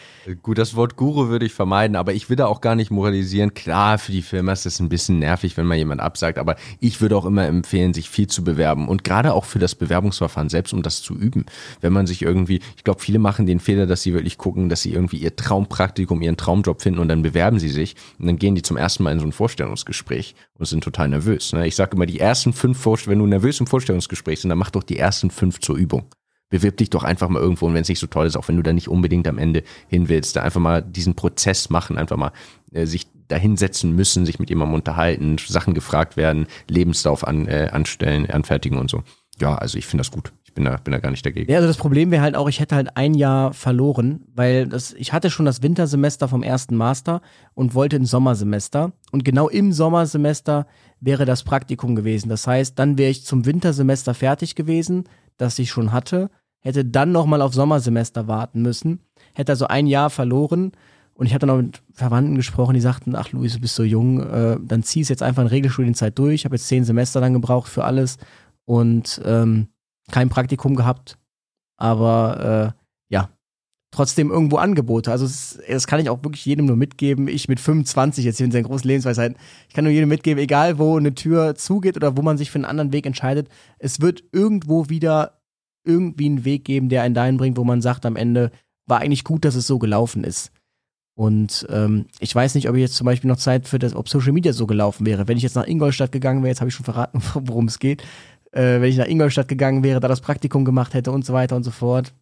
Gut, das Wort Guru würde ich vermeiden, aber ich will da auch gar nicht moralisieren. Klar, für die Firma ist es ein bisschen nervig, wenn mal jemand absagt, aber ich würde auch immer empfehlen, sich viel zu bewerben und gerade auch für das Bewerbungsverfahren selbst, um das zu üben. Wenn man sich irgendwie, ich glaube, viele machen den Fehler, dass sie wirklich gucken, dass sie irgendwie ihr Traumpraktikum, ihren Traumjob finden und dann bewerben sie sich und dann gehen die zum ersten Mal in so ein Vorstellungsgespräch und sind total nervös. Ne? Ich sage immer, die ersten fünf Vorstellungen, wenn du nervös im Vorstellungsgespräch sind, dann mach doch die ersten fünf zur Übung. Bewirb dich doch einfach mal irgendwo und wenn es nicht so toll ist, auch wenn du da nicht unbedingt am Ende hin willst, da einfach mal diesen Prozess machen, einfach mal äh, sich dahinsetzen müssen, sich mit jemandem unterhalten, Sachen gefragt werden, Lebenslauf an, äh, anstellen, anfertigen und so. Ja, also ich finde das gut bin da, bin da gar nicht dagegen. Ja, also das Problem wäre halt auch, ich hätte halt ein Jahr verloren, weil das, ich hatte schon das Wintersemester vom ersten Master und wollte ein Sommersemester. Und genau im Sommersemester wäre das Praktikum gewesen. Das heißt, dann wäre ich zum Wintersemester fertig gewesen, das ich schon hatte, hätte dann nochmal auf Sommersemester warten müssen, hätte also ein Jahr verloren. Und ich hatte noch mit Verwandten gesprochen, die sagten, ach Luis, du bist so jung, äh, dann zieh es jetzt einfach in Regelstudienzeit durch. Ich habe jetzt zehn Semester dann gebraucht für alles. Und ähm, kein Praktikum gehabt, aber äh, ja, trotzdem irgendwo Angebote. Also das, das kann ich auch wirklich jedem nur mitgeben. Ich mit 25 jetzt hier in seinen großen Lebensweisheiten, ich kann nur jedem mitgeben, egal wo eine Tür zugeht oder wo man sich für einen anderen Weg entscheidet, es wird irgendwo wieder irgendwie einen Weg geben, der einen dahin bringt, wo man sagt am Ende, war eigentlich gut, dass es so gelaufen ist. Und ähm, ich weiß nicht, ob ich jetzt zum Beispiel noch Zeit für das, ob Social Media so gelaufen wäre. Wenn ich jetzt nach Ingolstadt gegangen wäre, jetzt habe ich schon verraten, *laughs* worum es geht, äh, wenn ich nach Ingolstadt gegangen wäre, da das Praktikum gemacht hätte und so weiter und so fort,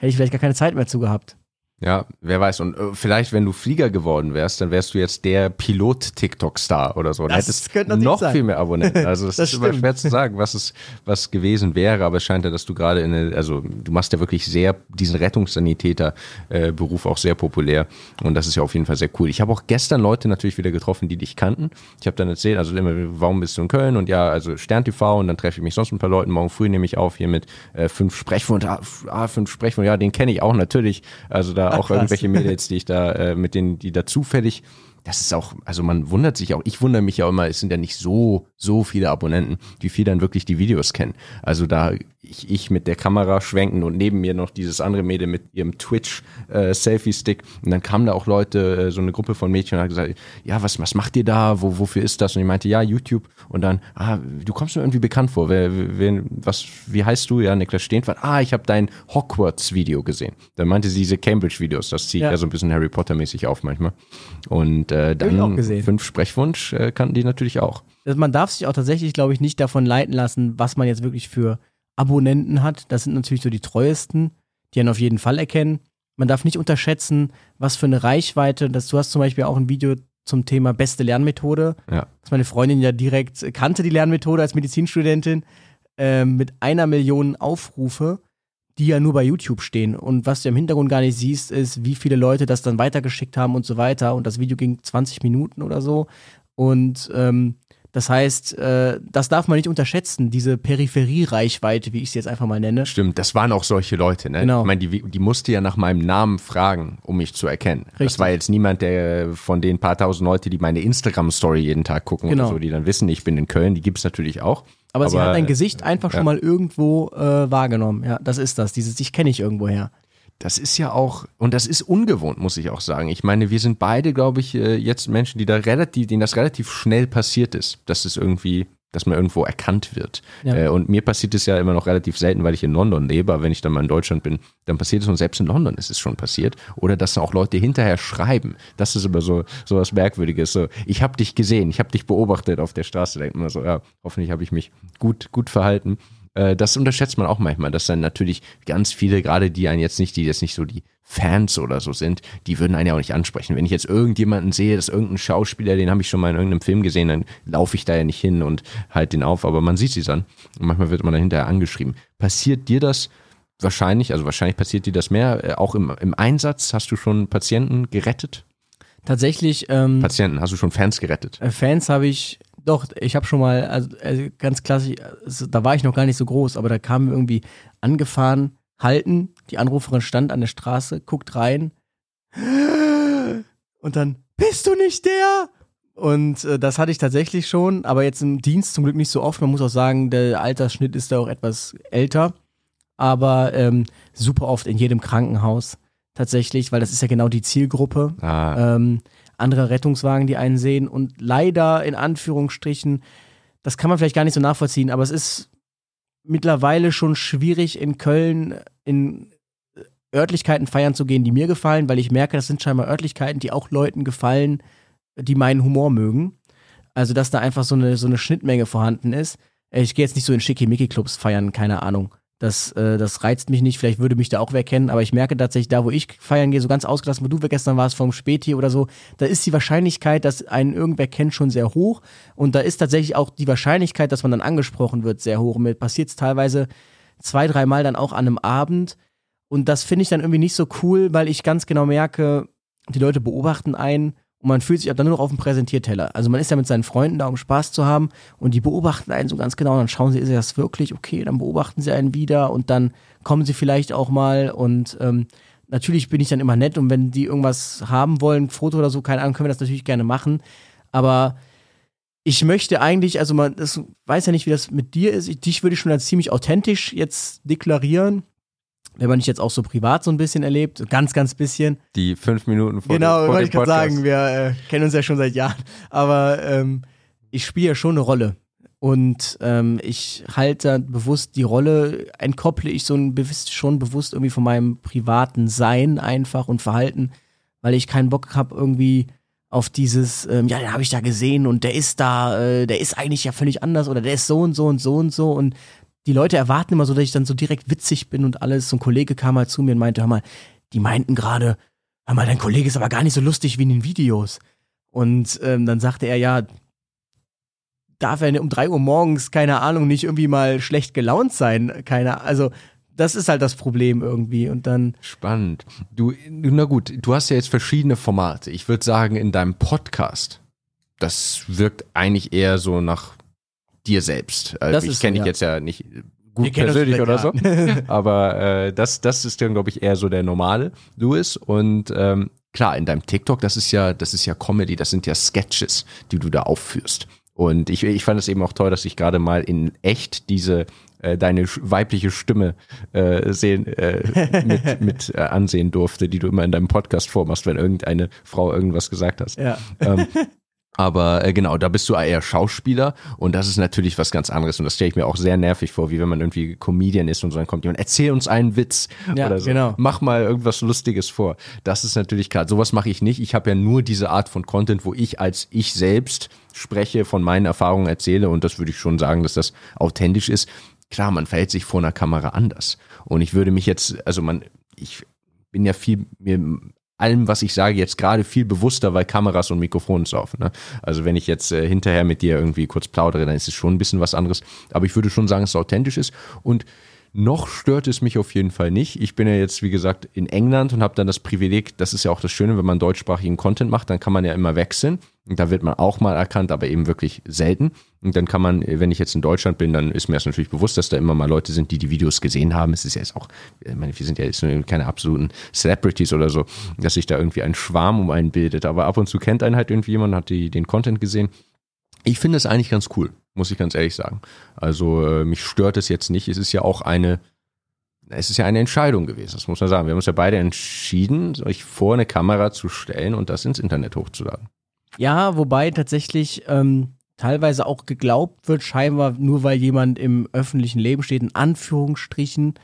hätte ich vielleicht gar keine Zeit mehr zu gehabt. Ja, wer weiß. Und äh, vielleicht, wenn du Flieger geworden wärst, dann wärst du jetzt der Pilot-TikTok-Star oder so. Dann Das hättest könnte noch sein. viel mehr Abonnenten. *laughs* Also es Das ist immer schwer zu sagen, was es was gewesen wäre, aber es scheint ja, dass du gerade in eine, also du machst ja wirklich sehr diesen Rettungssanitäter-Beruf auch sehr populär und das ist ja auf jeden Fall sehr cool. Ich habe auch gestern Leute natürlich wieder getroffen, die dich kannten. Ich habe dann erzählt, also immer, warum bist du in Köln? Und ja, also Stern TV und dann treffe ich mich sonst ein paar Leuten. Morgen früh nehme ich auf hier mit äh, fünf Sprechwund, ah, fünf Sprechwund, ja, den kenne ich auch natürlich. Also da auch *laughs* irgendwelche Mädels, die ich da, äh, mit denen, die da zufällig das ist auch, also man wundert sich auch, ich wundere mich ja immer, es sind ja nicht so, so viele Abonnenten, wie viel dann wirklich die Videos kennen. Also da ich, ich mit der Kamera schwenken und neben mir noch dieses andere Mädel mit ihrem Twitch-Selfie-Stick. und dann kamen da auch Leute, äh, so eine Gruppe von Mädchen und hat gesagt, ja, was, was macht ihr da? Wo, wofür ist das? Und ich meinte, ja, YouTube. Und dann, ah, du kommst mir irgendwie bekannt vor. Wer, wer, was, wie heißt du? Ja, Niklas Stehnfahrt. Ah, ich habe dein Hogwarts-Video gesehen. Dann meinte sie diese Cambridge-Videos, das zieht ja. Ja. so ein bisschen Harry Potter-mäßig auf manchmal. Und äh, ich auch dann fünf Sprechwunsch äh, kannten die natürlich auch. Also man darf sich auch tatsächlich, glaube ich, nicht davon leiten lassen, was man jetzt wirklich für Abonnenten hat. Das sind natürlich so die treuesten, die einen auf jeden Fall erkennen. Man darf nicht unterschätzen, was für eine Reichweite, das, du hast zum Beispiel auch ein Video zum Thema beste Lernmethode, Ja. dass meine Freundin ja direkt kannte die Lernmethode als Medizinstudentin ähm, mit einer Million Aufrufe, die ja nur bei YouTube stehen. Und was du im Hintergrund gar nicht siehst, ist, wie viele Leute das dann weitergeschickt haben und so weiter. Und das Video ging 20 Minuten oder so. Und ähm, das heißt, äh, das darf man nicht unterschätzen, diese Peripherie-Reichweite, wie ich sie jetzt einfach mal nenne. Stimmt, das waren auch solche Leute, ne? Genau. Ich meine, die, die musste ja nach meinem Namen fragen, um mich zu erkennen. Das Richtig. war jetzt niemand, der von den paar tausend Leute, die meine Instagram-Story jeden Tag gucken Genau. oder so, die dann wissen, ich bin in Köln, die gibt's natürlich auch. Aber, sie hat ein Gesicht einfach ja. schon mal irgendwo äh, wahrgenommen. Ja, das ist das. Dieses, ich kenne ich irgendwo her. Das ist ja auch, und das ist ungewohnt, muss ich auch sagen. Ich meine, wir sind beide, glaube ich, äh, jetzt Menschen, die da relativ, denen das relativ schnell passiert ist, dass es irgendwie, dass man irgendwo erkannt wird. Ja. Äh, Und mir passiert es ja immer noch relativ selten, weil ich in London lebe, aber wenn ich dann mal in Deutschland bin, dann passiert es und selbst in London ist es schon passiert. Oder dass auch Leute hinterher schreiben. Das ist immer so, so was Merkwürdiges. So, ich habe dich gesehen, ich habe dich beobachtet auf der Straße. Denkt man so, ja, hoffentlich habe ich mich gut, gut verhalten. Äh, Das unterschätzt man auch manchmal, dass dann natürlich ganz viele, gerade die einen jetzt nicht, die jetzt nicht so die Fans oder so sind, die würden einen ja auch nicht ansprechen. Wenn ich jetzt irgendjemanden sehe, dass irgendein Schauspieler, den habe ich schon mal in irgendeinem Film gesehen, dann laufe ich da ja nicht hin und halt den auf, aber man sieht sie dann und manchmal wird man dann hinterher angeschrieben. Passiert dir das wahrscheinlich, also wahrscheinlich passiert dir das mehr, äh, auch im, im Einsatz? Hast du schon Patienten gerettet? Tatsächlich, ähm, Patienten, hast du schon Fans gerettet? Äh, Fans habe ich, doch, ich habe schon mal, also äh, ganz klassisch, also, da war ich noch gar nicht so groß, aber da kamen wir irgendwie angefahren, halten, die Anruferin stand an der Straße, guckt rein und dann, bist du nicht der? Und äh, das hatte ich tatsächlich schon, aber jetzt im Dienst zum Glück nicht so oft. Man muss auch sagen, der Altersschnitt ist da auch etwas älter, aber ähm, super oft in jedem Krankenhaus tatsächlich, weil das ist ja genau die Zielgruppe Ah, ähm, andere Rettungswagen, die einen sehen und leider in Anführungsstrichen, das kann man vielleicht gar nicht so nachvollziehen, aber es ist mittlerweile schon schwierig in Köln in Örtlichkeiten feiern zu gehen, die mir gefallen, weil ich merke, das sind scheinbar Örtlichkeiten, die auch Leuten gefallen, die meinen Humor mögen. Also, dass da einfach so eine, so eine Schnittmenge vorhanden ist. Äh, Ich gehe jetzt nicht so in Schickimicki-Clubs feiern, keine Ahnung. Das, äh, das reizt mich nicht, vielleicht würde mich da auch wer kennen, aber ich merke tatsächlich, da wo ich feiern gehe, so ganz ausgelassen, wo du gestern warst vom Späti oder so, da ist die Wahrscheinlichkeit, dass einen irgendwer kennt, schon sehr hoch. Und da ist tatsächlich auch die Wahrscheinlichkeit, dass man dann angesprochen wird, sehr hoch. Und mir passiert es teilweise zwei, dreimal dann auch an einem Abend. Und das finde ich dann irgendwie nicht so cool, weil ich ganz genau merke, die Leute beobachten einen und man fühlt sich dann nur noch auf dem Präsentierteller. Also man ist ja mit seinen Freunden da, um Spaß zu haben und die beobachten einen so ganz genau und dann schauen sie, ist das wirklich? Okay, dann beobachten sie einen wieder und dann kommen sie vielleicht auch mal und ähm, natürlich bin ich dann immer nett und wenn die irgendwas haben wollen, Foto oder so, keine Ahnung, können wir das natürlich gerne machen. Aber ich möchte eigentlich, also man das weiß ja nicht, wie das mit dir ist. Ich, dich würde ich schon als ziemlich authentisch jetzt deklarieren. Wenn man dich jetzt auch so privat so ein bisschen erlebt, ganz, ganz bisschen. die fünf Minuten vor, Genau, wollte ich gerade sagen, wir äh, kennen uns ja schon seit Jahren. Aber ähm, ich spiele ja schon eine Rolle. Und ähm, ich halte bewusst die Rolle, entkopple ich so ein bewusst, schon bewusst irgendwie von meinem privaten Sein einfach und Verhalten, weil ich keinen Bock habe irgendwie auf dieses, ähm, ja, den habe ich da gesehen und der ist da, äh, der ist eigentlich ja völlig anders oder der ist so und so und so und so und die Leute erwarten immer so, dass ich dann so direkt witzig bin und alles. So ein Kollege kam mal zu mir und meinte, hör mal, die meinten gerade, hör mal, dein Kollege ist aber gar nicht so lustig wie in den Videos. Und ähm, dann sagte er, ja, darf er um drei Uhr morgens, keine Ahnung, nicht irgendwie mal schlecht gelaunt sein? Keine, also das ist halt das Problem irgendwie und dann. Spannend. Du, na gut, du hast ja jetzt verschiedene Formate. Ich würde sagen, in deinem Podcast, das wirkt eigentlich eher so nach dir selbst. Also ich kenne dich ja. jetzt ja nicht gut persönlich oder so, *laughs* aber äh, das, das ist dann, glaube ich, eher so der normale Louis und ähm, klar, in deinem TikTok, das ist ja, das ist ja Comedy, das sind ja Sketches, die du da aufführst. Und ich, ich fand es eben auch toll, dass ich gerade mal in echt diese äh, deine weibliche Stimme äh, sehen, äh, *laughs* mit, mit äh, ansehen durfte, die du immer in deinem Podcast vormachst, wenn irgendeine Frau irgendwas gesagt hast. Ja. Ähm, *laughs* aber äh, genau, da bist du eher Schauspieler und das ist natürlich was ganz anderes und das stelle ich mir auch sehr nervig vor, wie wenn man irgendwie Comedian ist und so dann kommt jemand, erzähl uns einen Witz ja, oder so. Genau. Mach mal irgendwas Lustiges vor. Das ist natürlich klar. Sowas mache ich nicht. Ich habe ja nur diese Art von Content, wo ich als ich selbst spreche, von meinen Erfahrungen erzähle und das würde ich schon sagen, dass das authentisch ist. Klar, man verhält sich vor einer Kamera anders und ich würde mich jetzt, also man, ich bin ja viel mir allem, was ich sage, jetzt gerade viel bewusster, weil Kameras und Mikrofone laufen. Ne? Also wenn ich jetzt äh, hinterher mit dir irgendwie kurz plaudere, dann ist es schon ein bisschen was anderes. Aber ich würde schon sagen, es authentisch ist. Und noch stört es mich auf jeden Fall nicht. Ich bin ja jetzt, wie gesagt, in England und habe dann das Privileg, das ist ja auch das Schöne, wenn man deutschsprachigen Content macht, dann kann man ja immer wechseln. Da wird man auch mal erkannt, aber eben wirklich selten. Und dann kann man, wenn ich jetzt in Deutschland bin, dann ist mir das natürlich bewusst, dass da immer mal Leute sind, die die Videos gesehen haben. Es ist ja jetzt auch, ich meine, wir sind ja jetzt keine absoluten Celebrities oder so, dass sich da irgendwie ein Schwarm um einen bildet. Aber ab und zu kennt einen halt irgendwie jemand, hat die, den Content gesehen. Ich finde es eigentlich ganz cool muss ich ganz ehrlich sagen. Also äh, mich stört es jetzt nicht. Es ist ja auch eine, es ist ja eine Entscheidung gewesen, das muss man sagen. Wir haben uns ja beide entschieden, euch vor eine Kamera zu stellen und das ins Internet hochzuladen. Ja, wobei tatsächlich ähm, teilweise auch geglaubt wird, scheinbar nur weil jemand im öffentlichen Leben steht, in Anführungsstrichen,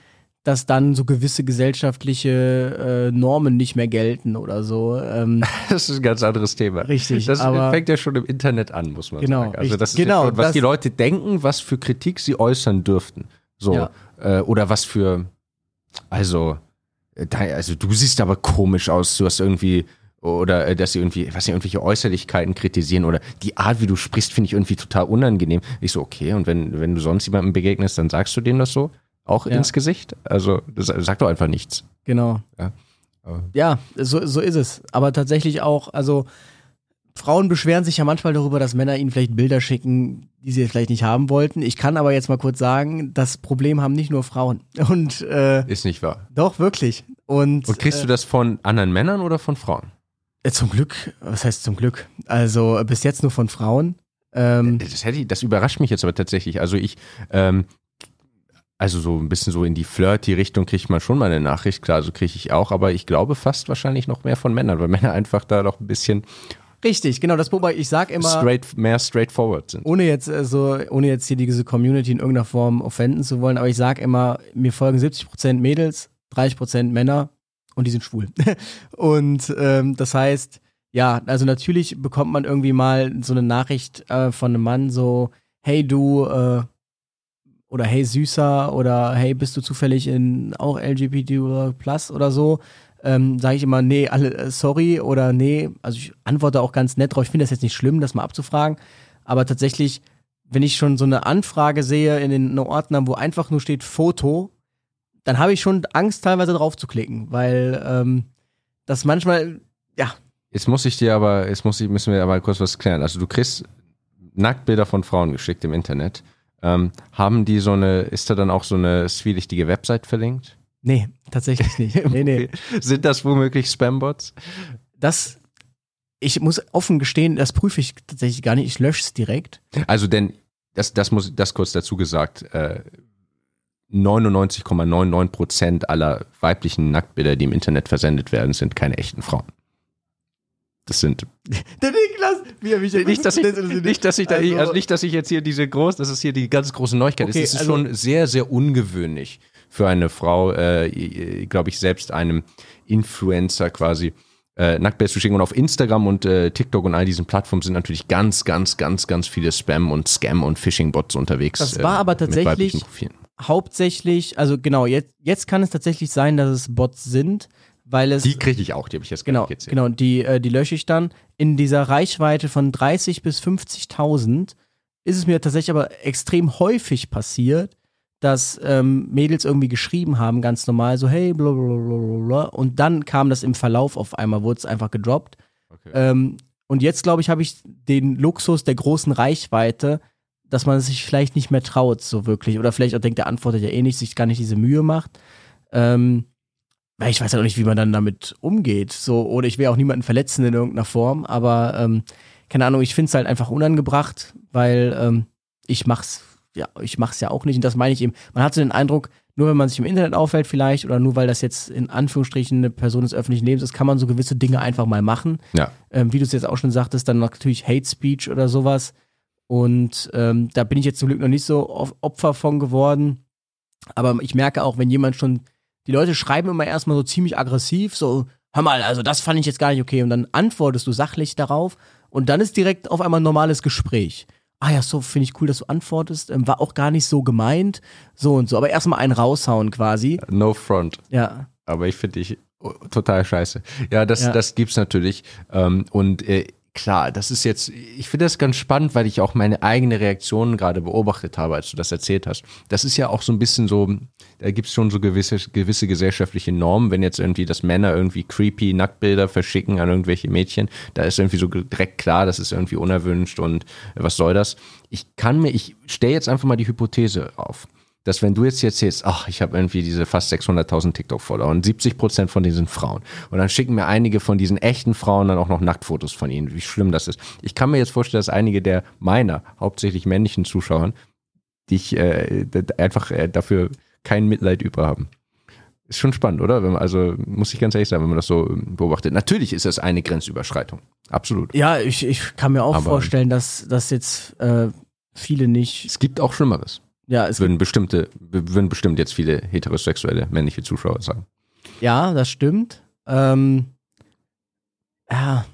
dass dann so gewisse gesellschaftliche äh, Normen nicht mehr gelten oder so. Ähm, *laughs* das ist ein ganz anderes Thema. Richtig. Das aber, fängt ja schon im Internet an, muss man genau, sagen. Also das ist genau, schon, was das, die Leute denken, was für Kritik sie äußern dürften. So. Ja. Äh, oder was für, also, äh, also du siehst aber komisch aus, du hast irgendwie oder äh, dass sie irgendwie, was sie irgendwelche Äußerlichkeiten kritisieren oder die Art, wie du sprichst, finde ich irgendwie total unangenehm. Ich so, okay, und wenn, wenn du sonst jemandem begegnest, dann sagst du dem das so? auch ja. ins Gesicht. Also sagt doch einfach nichts. Genau. Ja, ja so, so ist es. Aber tatsächlich auch, also Frauen beschweren sich ja manchmal darüber, dass Männer ihnen vielleicht Bilder schicken, die sie vielleicht nicht haben wollten. Ich kann aber jetzt mal kurz sagen, das Problem haben nicht nur Frauen. Und äh, ist nicht wahr. Doch wirklich. Und, Und kriegst äh, du das von anderen Männern oder von Frauen? Äh, zum Glück. Was heißt zum Glück? Also bis jetzt nur von Frauen. Ähm, das, hätte ich, das überrascht mich jetzt aber tatsächlich. Also ich ähm, also so ein bisschen so in die Flirty-Richtung kriegt man schon mal eine Nachricht, klar, so kriege ich auch, aber ich glaube fast wahrscheinlich noch mehr von Männern, weil Männer *laughs* einfach da noch ein bisschen Richtig, genau, das wobei ich sag immer straight, mehr straightforward sind. Ohne jetzt äh, so, ohne jetzt hier diese Community in irgendeiner Form offenden zu wollen, aber ich sag immer, mir folgen 70% Mädels, 30% Männer und die sind schwul. *laughs* und ähm, das heißt, ja, also natürlich bekommt man irgendwie mal so eine Nachricht äh, von einem Mann so, hey du, äh, oder hey Süßer oder hey, bist du zufällig in auch LGBT Plus oder so, ähm, sage ich immer, nee, alle, äh, sorry oder nee. Also ich antworte auch ganz nett drauf. Ich finde das jetzt nicht schlimm, das mal abzufragen. Aber tatsächlich, wenn ich schon so eine Anfrage sehe in den Ordnern, wo einfach nur steht Foto, dann habe ich schon Angst, teilweise drauf zu klicken, weil ähm, das manchmal, ja. Jetzt muss ich dir aber, jetzt muss ich, müssen wir aber kurz was klären. Also du kriegst Nacktbilder von Frauen geschickt im Internet. Ähm, haben die so eine, ist da dann auch so eine zwielichtige Website verlinkt? Nee, tatsächlich nicht. *laughs* Nee, nee. Sind das womöglich Spambots? Das, ich muss offen gestehen, das prüfe ich tatsächlich gar nicht. Ich lösche es direkt. Also denn, das, das muss, das kurz dazu gesagt, äh, 99,99 Prozent aller weiblichen Nacktbilder, die im Internet versendet werden, sind keine echten Frauen. Das sind. *laughs* Der Niklas! Wie er mich nicht, dass ich, nicht, dass ich da, also, also, nicht, dass ich jetzt hier diese groß, das ist hier die ganz große Neuigkeit. Okay, es ist also, schon sehr, sehr ungewöhnlich für eine Frau, äh, glaube ich, selbst einem Influencer quasi äh, Nacktbilder zu schicken. Und auf Instagram und äh, TikTok und all diesen Plattformen sind natürlich ganz, ganz, ganz, ganz viele Spam- und Scam- und Phishing-Bots unterwegs. Das war aber äh, mit tatsächlich. Hauptsächlich, also genau, jetzt, jetzt kann es tatsächlich sein, dass es Bots sind, weil es. Die kriege ich auch, die habe ich jetzt genau, gezählt. genau, die, äh, die lösche ich dann. In dieser Reichweite von 30 bis 50.000 ist es mir tatsächlich aber extrem häufig passiert, dass ähm, Mädels irgendwie geschrieben haben, ganz normal, so hey, blablabla. Und dann kam das im Verlauf auf einmal, wurde es einfach gedroppt. Okay. Ähm, und jetzt, glaube ich, habe ich den Luxus der großen Reichweite, dass man es sich vielleicht nicht mehr traut, so wirklich. Oder vielleicht auch denkt, der antwortet ja eh nicht, sich gar nicht diese Mühe macht. Ähm, weil ich weiß ja auch nicht, wie man dann damit umgeht. So, oder ich will auch niemanden verletzen in irgendeiner Form, aber ähm, keine Ahnung, ich finde es halt einfach unangebracht, weil ähm, ich mach's, ja, ich mach's ja auch nicht. Und das meine ich eben. Man hat so den Eindruck, nur wenn man sich im Internet auffällt, vielleicht, oder nur weil das jetzt in Anführungsstrichen eine Person des öffentlichen Lebens ist, kann man so gewisse Dinge einfach mal machen. Ja. Ähm, wie du es jetzt auch schon sagtest, dann natürlich Hate Speech oder sowas. Und ähm, da bin ich jetzt zum Glück noch nicht so Op- Opfer von geworden. Aber ich merke auch, wenn jemand schon, die Leute schreiben immer erstmal so ziemlich aggressiv, so, hör mal, also das fand ich jetzt gar nicht okay. Und dann antwortest du sachlich darauf und dann ist direkt auf einmal ein normales Gespräch. Ah ja, so finde ich cool, dass du antwortest. Ähm, war auch gar nicht so gemeint. So und so. Aber erstmal einen raushauen quasi. No front. Ja. Aber ich finde dich total scheiße. Ja, das, Ja. das gibt's natürlich. Ähm, und äh, klar, das ist jetzt, ich finde das ganz spannend, weil ich auch meine eigene Reaktion gerade beobachtet habe, als du das erzählt hast. Das ist ja auch so ein bisschen so, da gibt's schon so gewisse, gewisse gesellschaftliche Normen, wenn jetzt irgendwie, dass Männer irgendwie creepy Nacktbilder verschicken an irgendwelche Mädchen, da ist irgendwie so direkt klar, das ist irgendwie unerwünscht und äh, was soll das? Ich kann mir, ich stelle jetzt einfach mal die Hypothese auf dass wenn du jetzt hier erzählst, ach, ich habe irgendwie diese fast 600.000 TikTok-Follower und 70 Prozent von denen sind Frauen und dann schicken mir einige von diesen echten Frauen dann auch noch Nacktfotos von ihnen, wie schlimm das ist. Ich kann mir jetzt vorstellen, dass einige der meiner, hauptsächlich männlichen Zuschauern, dich äh, einfach äh, dafür kein Mitleid über haben. Ist schon spannend, oder? Man, also muss ich ganz ehrlich sagen, wenn man das so ähm, beobachtet. Natürlich ist das eine Grenzüberschreitung. Absolut. Ja, ich, ich kann mir auch Aber- vorstellen, dass, dass jetzt äh, viele nicht. Es gibt auch Schlimmeres. Ja, es Würden bestimmte, würden bestimmt jetzt viele heterosexuelle männliche Zuschauer sagen. Ja, das stimmt. Ähm, ja.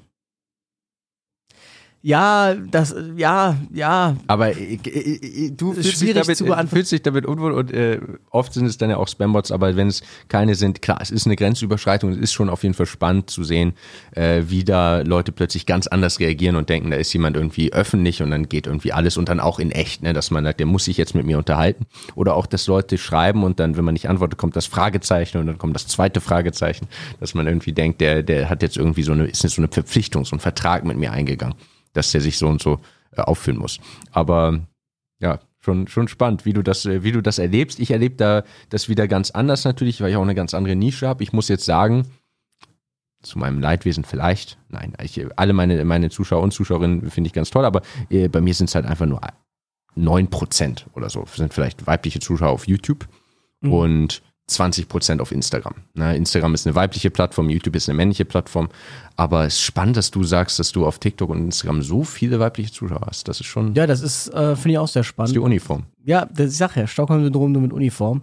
Ja, das, ja, ja. Aber äh, äh, äh, du fühlst dich, damit, äh, fühlst dich damit unwohl und äh, oft sind es dann ja auch Spambots, aber wenn es keine sind, klar, es ist eine Grenzüberschreitung, es ist schon auf jeden Fall spannend zu sehen, äh, wie da Leute plötzlich ganz anders reagieren und denken, da ist jemand irgendwie öffentlich und dann geht irgendwie alles und dann auch in echt, ne, dass man sagt, der muss sich jetzt mit mir unterhalten. Oder auch, dass Leute schreiben und dann, wenn man nicht antwortet, kommt das Fragezeichen und dann kommt das zweite Fragezeichen, dass man irgendwie denkt, der, der hat jetzt irgendwie so eine, ist jetzt so eine Verpflichtung, so ein Vertrag mit mir eingegangen, dass der sich so und so äh, aufführen muss. Aber ja, schon, schon spannend, wie du das, äh, wie du das erlebst. Ich erlebe da das wieder ganz anders natürlich, weil ich auch eine ganz andere Nische habe. Ich muss jetzt sagen, zu meinem Leidwesen vielleicht, nein, ich, alle meine, meine Zuschauer und Zuschauerinnen finde ich ganz toll, aber äh, bei mir sind es halt einfach nur 9% oder so, sind vielleicht weibliche Zuschauer auf YouTube Mhm. und 20% auf Instagram. Na, Instagram ist eine weibliche Plattform, YouTube ist eine männliche Plattform, aber es ist spannend, dass du sagst, dass du auf TikTok und Instagram so viele weibliche Zuschauer hast. Das ist schon Ja, das ist, äh, finde ich auch sehr das ist spannend. die Uniform. Ja, das ich sag ja, Stockholm-Syndrom nur mit Uniform.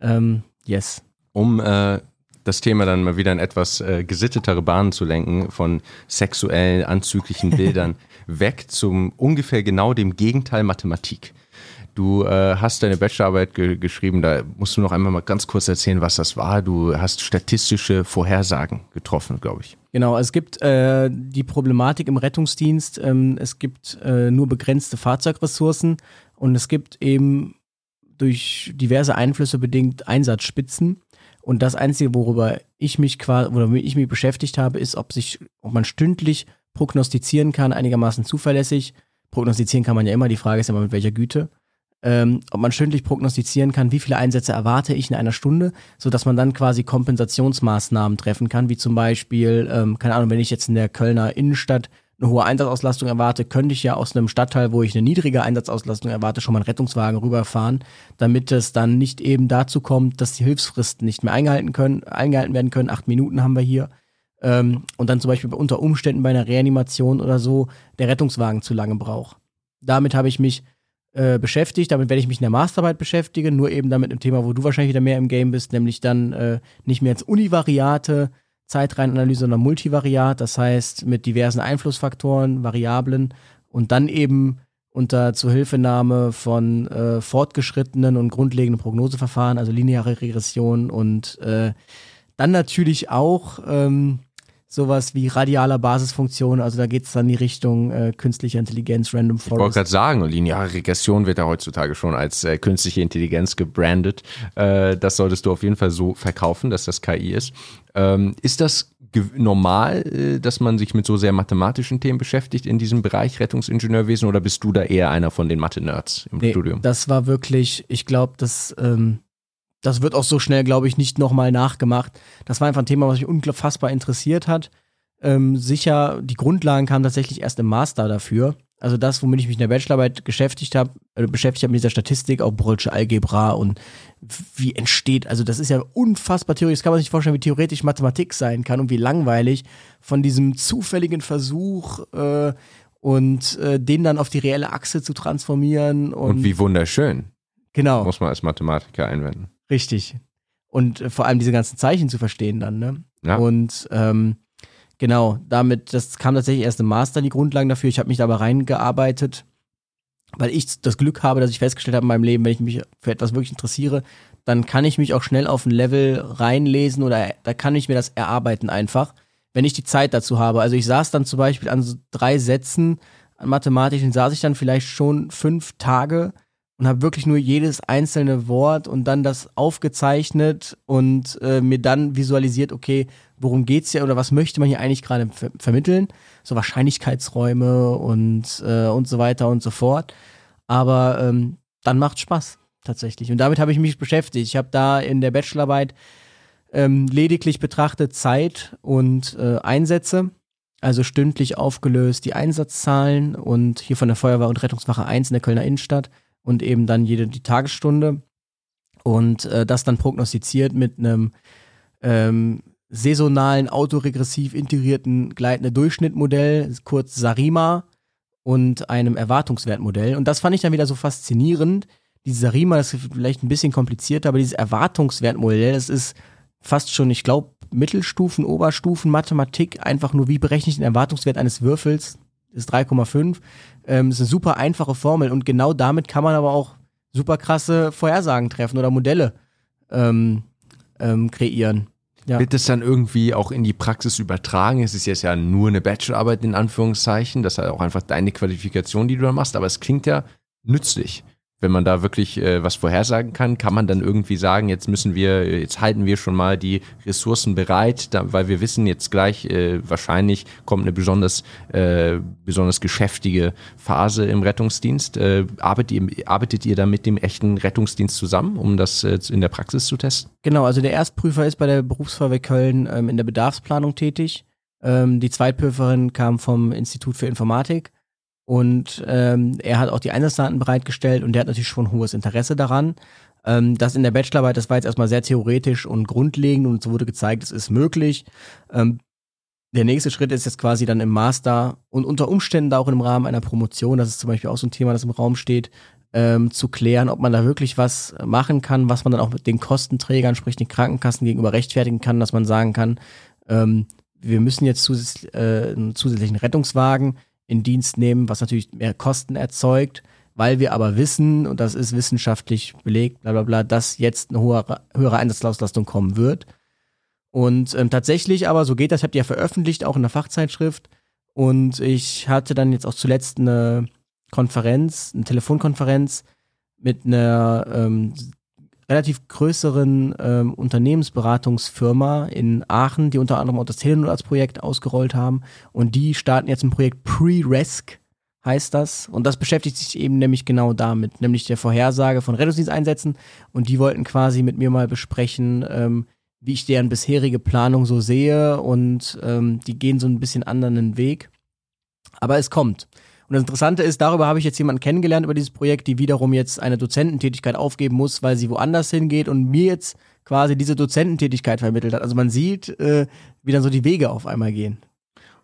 Ähm, yes. um äh, das Thema dann mal wieder in etwas äh, gesittetere Bahnen zu lenken, von sexuell anzüglichen *laughs* Bildern weg zum ungefähr genau dem Gegenteil Mathematik. Du äh, hast deine Bachelorarbeit ge geschrieben, da musst du noch einmal mal ganz kurz erzählen, was das war. Du hast statistische Vorhersagen getroffen, glaube ich. Genau, es gibt äh, die Problematik im Rettungsdienst, ähm, es gibt äh, nur begrenzte Fahrzeugressourcen und es gibt eben durch diverse Einflüsse bedingt Einsatzspitzen. Und das Einzige, worüber ich mich quasi, womit ich mich beschäftigt habe, ist, ob sich, ob man stündlich prognostizieren kann, einigermaßen zuverlässig. Prognostizieren kann man ja immer, die Frage ist immer mit welcher Güte. Ähm, ob man stündlich prognostizieren kann, wie viele Einsätze erwarte ich in einer Stunde, sodass man dann quasi Kompensationsmaßnahmen treffen kann, wie zum Beispiel, ähm, keine Ahnung, wenn ich jetzt in der Kölner Innenstadt eine hohe Einsatzauslastung erwarte, könnte ich ja aus einem Stadtteil, wo ich eine niedrige Einsatzauslastung erwarte, schon mal einen Rettungswagen rüberfahren, damit es dann nicht eben dazu kommt, dass die Hilfsfristen nicht mehr eingehalten können, eingehalten werden können. Acht Minuten haben wir hier. Ähm, und dann zum Beispiel unter Umständen bei einer Reanimation oder so der Rettungswagen zu lange braucht. Damit habe ich mich äh, beschäftigt, damit werde ich mich in der Masterarbeit beschäftigen, nur eben damit im Thema, wo du wahrscheinlich wieder mehr im Game bist, nämlich dann äh, nicht mehr als Univariate Zeitreihenanalyse, sondern Multivariat, das heißt mit diversen Einflussfaktoren, Variablen und dann eben unter Zuhilfenahme von äh, fortgeschrittenen und grundlegenden Prognoseverfahren, also lineare Regression und äh, dann natürlich auch ähm, sowas wie radialer Basisfunktion, also da geht es dann in die Richtung äh, künstliche Intelligenz, Random Forest. Ich wollte gerade sagen, lineare Regression wird ja heutzutage schon als äh, künstliche Intelligenz gebrandet. Äh, das solltest du auf jeden Fall so verkaufen, dass das KI ist. Ähm, ist das normal, äh, dass man sich mit so sehr mathematischen Themen beschäftigt in diesem Bereich Rettungsingenieurwesen oder bist du da eher einer von den Mathe-Nerds im nee, Studium? Das war wirklich, ich glaube, das, ähm, das wird auch so schnell, glaube ich, nicht nochmal nachgemacht. Das war einfach ein Thema, was mich unfassbar interessiert hat. Ähm, sicher, die Grundlagen kamen tatsächlich erst im Master dafür. Also das, womit ich mich in der Bachelorarbeit beschäftigt habe, äh, beschäftigt habe mit dieser Statistik, auch Brüllsche Algebra und wie entsteht, also das ist ja unfassbar theoretisch, das kann man sich vorstellen, wie theoretisch Mathematik sein kann und wie langweilig von diesem zufälligen Versuch äh, und äh, den dann auf die reelle Achse zu transformieren. Und, und wie wunderschön. Genau. Muss man als Mathematiker einwenden. Richtig. Und äh, vor allem diese ganzen Zeichen zu verstehen dann, ne? Ja. Und ähm, Genau, damit, das kam tatsächlich erst im Master die Grundlagen dafür. Ich habe mich da aber reingearbeitet, weil ich das Glück habe, dass ich festgestellt habe in meinem Leben, wenn ich mich für etwas wirklich interessiere, dann kann ich mich auch schnell auf ein Level reinlesen oder da kann ich mir das erarbeiten einfach, wenn ich die Zeit dazu habe. Also ich saß dann zum Beispiel an so drei Sätzen an mathematischen, saß ich dann vielleicht schon fünf Tage und habe wirklich nur jedes einzelne Wort und dann das aufgezeichnet und äh, mir dann visualisiert, okay, worum geht's hier oder was möchte man hier eigentlich gerade ver vermitteln? So Wahrscheinlichkeitsräume und äh, und so weiter und so fort. Aber ähm, dann macht Spaß tatsächlich und damit habe ich mich beschäftigt. Ich habe da in der Bachelorarbeit ähm, lediglich betrachtet Zeit und äh, Einsätze also stündlich aufgelöst die Einsatzzahlen und hier von der Feuerwehr und Rettungswache 1 in der Kölner Innenstadt und eben dann jede die Tagesstunde und äh, das dann prognostiziert mit einem ähm, saisonalen, autoregressiv integrierten gleitenden Durchschnittmodell, kurz Sarima, und einem Erwartungswertmodell. Und das fand ich dann wieder so faszinierend. Dieses Sarima das ist vielleicht ein bisschen komplizierter, aber dieses Erwartungswertmodell, das ist fast schon, ich glaube, Mittelstufen, Oberstufen, Mathematik, einfach nur, wie berechne ich den Erwartungswert eines Würfels? ist 3,5. Ähm, ist eine super einfache Formel und genau damit kann man aber auch super krasse Vorhersagen treffen oder Modelle ähm, ähm, kreieren. Ja. Wird das dann irgendwie auch in die Praxis übertragen? Es ist jetzt ja nur eine Bachelorarbeit in Anführungszeichen, das ist halt auch einfach deine Qualifikation, die du da machst, aber es klingt ja nützlich wenn man da wirklich äh, was vorhersagen kann, kann man dann irgendwie sagen, jetzt müssen wir, jetzt halten wir schon mal die Ressourcen bereit, da, weil wir wissen jetzt gleich, äh, wahrscheinlich kommt eine besonders, äh, besonders geschäftige Phase im Rettungsdienst. Äh, arbeitet, ihr, arbeitet ihr da mit dem echten Rettungsdienst zusammen, um das äh, in der Praxis zu testen? Genau, also der Erstprüfer ist bei der Berufsfeuerwehr Köln ähm, in der Bedarfsplanung tätig. Ähm, die Zweitprüferin kam vom Institut für Informatik und ähm, er hat auch die Einsatzdaten bereitgestellt und der hat natürlich schon hohes Interesse daran. Ähm, das in der Bachelorarbeit, das war jetzt erstmal sehr theoretisch und grundlegend und so wurde gezeigt, es ist möglich. Ähm, der nächste Schritt ist jetzt quasi dann im Master und unter Umständen auch im Rahmen einer Promotion, das ist zum Beispiel auch so ein Thema, das im Raum steht, ähm, zu klären, ob man da wirklich was machen kann, was man dann auch mit den Kostenträgern, sprich den Krankenkassen gegenüber rechtfertigen kann, dass man sagen kann, ähm, wir müssen jetzt zusätzlich, äh, einen zusätzlichen Rettungswagen in Dienst nehmen, was natürlich mehr Kosten erzeugt, weil wir aber wissen, und das ist wissenschaftlich belegt, bla bla bla, dass jetzt eine höhere, höhere Einsatzauslastung kommen wird. Und ähm, tatsächlich aber, so geht das, habe die ja veröffentlicht, auch in der Fachzeitschrift. Und ich hatte dann jetzt auch zuletzt eine Konferenz, eine Telefonkonferenz mit einer ähm, relativ größeren ähm, Unternehmensberatungsfirma in Aachen, die unter anderem auch das Telenotarzt-Projekt ausgerollt haben. Und die starten jetzt ein Projekt Pre-Resc, heißt das. Und das beschäftigt sich eben nämlich genau damit, nämlich der Vorhersage von Rettungsdiensteinsätzen. Und die wollten quasi mit mir mal besprechen, ähm, wie ich deren bisherige Planung so sehe. Und ähm, die gehen so ein bisschen anderen Weg. Aber es kommt. Und das Interessante ist, darüber habe ich jetzt jemanden kennengelernt über dieses Projekt, die wiederum jetzt eine Dozententätigkeit aufgeben muss, weil sie woanders hingeht und mir jetzt quasi diese Dozententätigkeit vermittelt hat. Also man sieht, äh, wie dann so die Wege auf einmal gehen.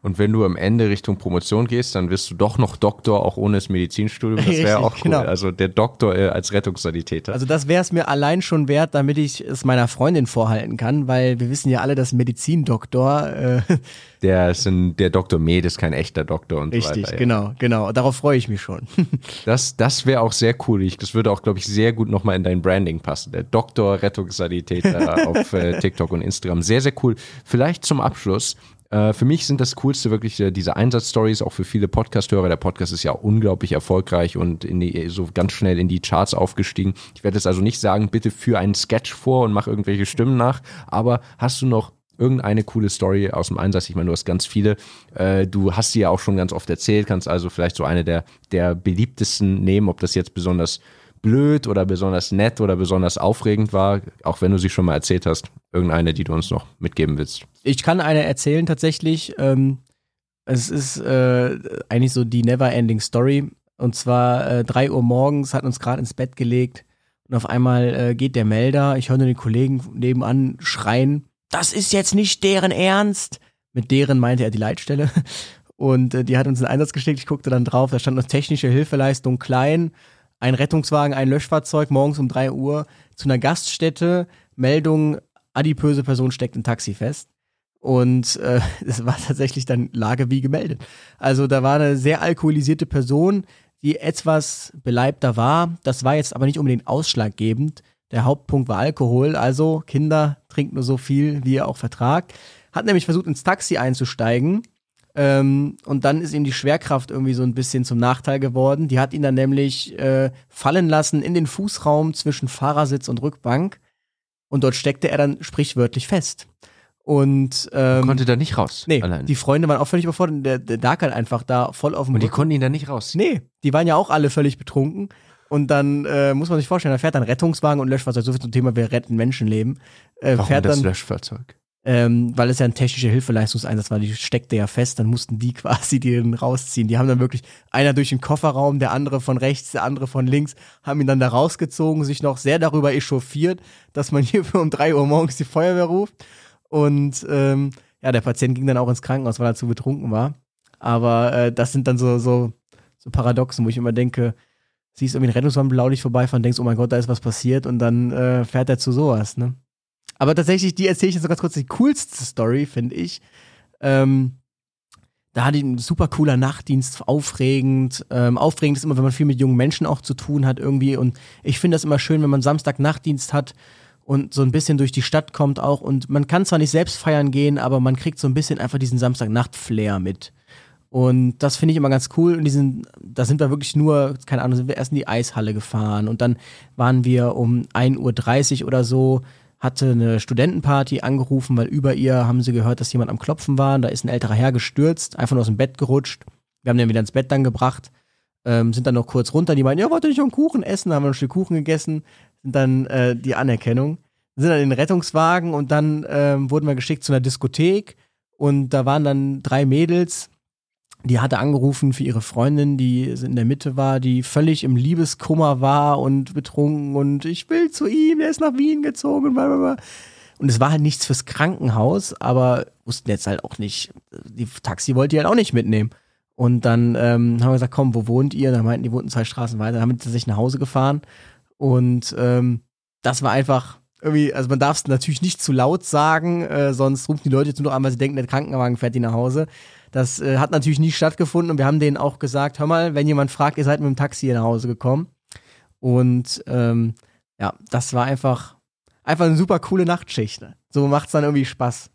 Und wenn du am Ende Richtung Promotion gehst, dann wirst du doch noch Doktor, auch ohne das Medizinstudium. Das wäre auch cool. Genau. Also der Doktor äh, als Rettungssanitäter. Also das wäre es mir allein schon wert, damit ich es meiner Freundin vorhalten kann, weil wir wissen ja alle, dass Medizindoktor äh, der ist ein, der Doktor Med ist kein echter Doktor und Richtig, so weiter. Richtig, genau, genau. Darauf freue ich mich schon. *laughs* das das wäre auch sehr cool. Ich, das würde auch, glaube ich, sehr gut nochmal in dein Branding passen. Der Doktor Rettungssanitäter *laughs* auf äh, TikTok und Instagram. Sehr, sehr cool. Vielleicht zum Abschluss äh, für mich sind das Coolste wirklich äh, diese Einsatzstories, auch für viele Podcast-Hörer. Der Podcast ist ja unglaublich erfolgreich und die, so ganz schnell in die Charts aufgestiegen. Ich werde jetzt also nicht sagen, bitte für einen Sketch vor und mach irgendwelche Stimmen nach, aber hast du noch irgendeine coole Story aus dem Einsatz. Ich meine, du hast ganz viele. Äh, du hast sie ja auch schon ganz oft erzählt, kannst also vielleicht so eine der, der beliebtesten nehmen, ob das jetzt besonders blöd oder besonders nett oder besonders aufregend war, auch wenn du sie schon mal erzählt hast. Irgendeine, die du uns noch mitgeben willst. Ich kann eine erzählen tatsächlich. Ähm, es ist äh, eigentlich so die Never-Ending Story. Und zwar äh, 3 Uhr morgens, hat uns gerade ins Bett gelegt und auf einmal äh, geht der Melder. Ich höre nur den Kollegen nebenan schreien. Das ist jetzt nicht deren Ernst. Mit deren meinte er die Leitstelle. *laughs* Und äh, die hat uns einen Einsatz geschickt. Ich guckte dann drauf, da stand noch technische Hilfeleistung klein ein Rettungswagen, ein Löschfahrzeug morgens um 3 Uhr zu einer Gaststätte, Meldung, adipöse Person steckt im Taxi fest. Und äh, *laughs* es war tatsächlich dann Lage wie gemeldet. Also da war eine sehr alkoholisierte Person, die etwas beleibter war. Das war jetzt aber nicht unbedingt ausschlaggebend. Der Hauptpunkt war Alkohol. Also Kinder, trinkt nur so viel, wie ihr auch vertragt. Hat nämlich versucht, ins Taxi einzusteigen ähm, und dann ist ihm die Schwerkraft irgendwie so ein bisschen zum Nachteil geworden. Die hat ihn dann nämlich äh, fallen lassen in den Fußraum zwischen Fahrersitz und Rückbank. Und dort steckte er dann sprichwörtlich fest. Und ähm, konnte da nicht raus. Nee, allein. die Freunde waren auch völlig überfordert. Der, der lag halt einfach da voll auf dem Und die konnten ihn da nicht raus. Nee, die waren ja auch alle völlig betrunken. Und dann äh, muss man sich vorstellen, da fährt ein Rettungswagen und Löschfahrzeug. So viel zum Thema, wir retten Menschenleben. Äh, Warum fährt das dann, Löschfahrzeug? Ähm, weil es ja ein technischer Hilfeleistungseinsatz war, die steckte ja fest, dann mussten die *laughs* quasi den rausziehen. Die haben dann wirklich einer durch den Kofferraum, der andere von rechts, der andere von links, haben ihn dann da rausgezogen, sich noch sehr darüber echauffiert, dass man *laughs* hier um drei Uhr morgens die Feuerwehr ruft. Und ähm, ja, der Patient ging dann auch ins Krankenhaus, weil er zu betrunken war. Aber äh, das sind dann so, so, so Paradoxen, wo ich immer denke, siehst irgendwie einen Rettungswagen blaulicht vorbeifahren, denkst, oh mein Gott, da ist was passiert und dann äh, fährt er zu sowas, ne? Aber tatsächlich, die erzähle ich jetzt so ganz kurz, die coolste Story, finde ich. Ähm, da hatte ich ein super cooler Nachtdienst, aufregend. Ähm, aufregend ist immer, wenn man viel mit jungen Menschen auch zu tun hat irgendwie. Und ich finde das immer schön, wenn man Samstag Nachtdienst hat und so ein bisschen durch die Stadt kommt auch. Und man kann zwar nicht selbst feiern gehen, aber man kriegt so ein bisschen einfach diesen Samstag-Nacht-Flair mit. Und das finde ich immer ganz cool. Und diesen, da sind wir wirklich nur, keine Ahnung, sind wir erst in die Eishalle gefahren und dann waren wir um 1.30 Uhr oder so hatte eine Studentenparty angerufen, weil über ihr haben sie gehört, dass jemand am Klopfen war. Da ist ein älterer Herr gestürzt, einfach nur aus dem Bett gerutscht. Wir haben den wieder ins Bett dann gebracht, ähm, sind dann noch kurz runter. Die meinten, ja, wollte ich noch einen Kuchen essen? Da haben wir noch ein Stück Kuchen gegessen. Sind dann äh, die Anerkennung. Sind dann in den Rettungswagen und dann ähm, wurden wir geschickt zu einer Diskothek. Und da waren dann drei Mädels, die hatte angerufen für ihre Freundin, die in der Mitte war, die völlig im Liebeskummer war und betrunken und ich will zu ihm, der ist nach Wien gezogen. Und es war halt nichts fürs Krankenhaus, aber wussten jetzt halt auch nicht, die Taxi wollte die halt auch nicht mitnehmen. Und dann ähm, haben wir gesagt, komm, wo wohnt ihr? Und dann meinten die wohnten zwei Straßen weiter, dann haben wir sich nach Hause gefahren. Und ähm, das war einfach irgendwie, also man darf es natürlich nicht zu laut sagen, äh, sonst rufen die Leute jetzt nur noch an, weil sie denken, der Krankenwagen fährt die nach Hause. Das äh, hat natürlich nie stattgefunden und wir haben denen auch gesagt, hör mal, wenn jemand fragt, ihr seid mit dem Taxi hier nach Hause gekommen. Und ähm, ja, das war einfach, einfach eine super coole Nachtschicht. Ne? So macht's dann irgendwie Spaß.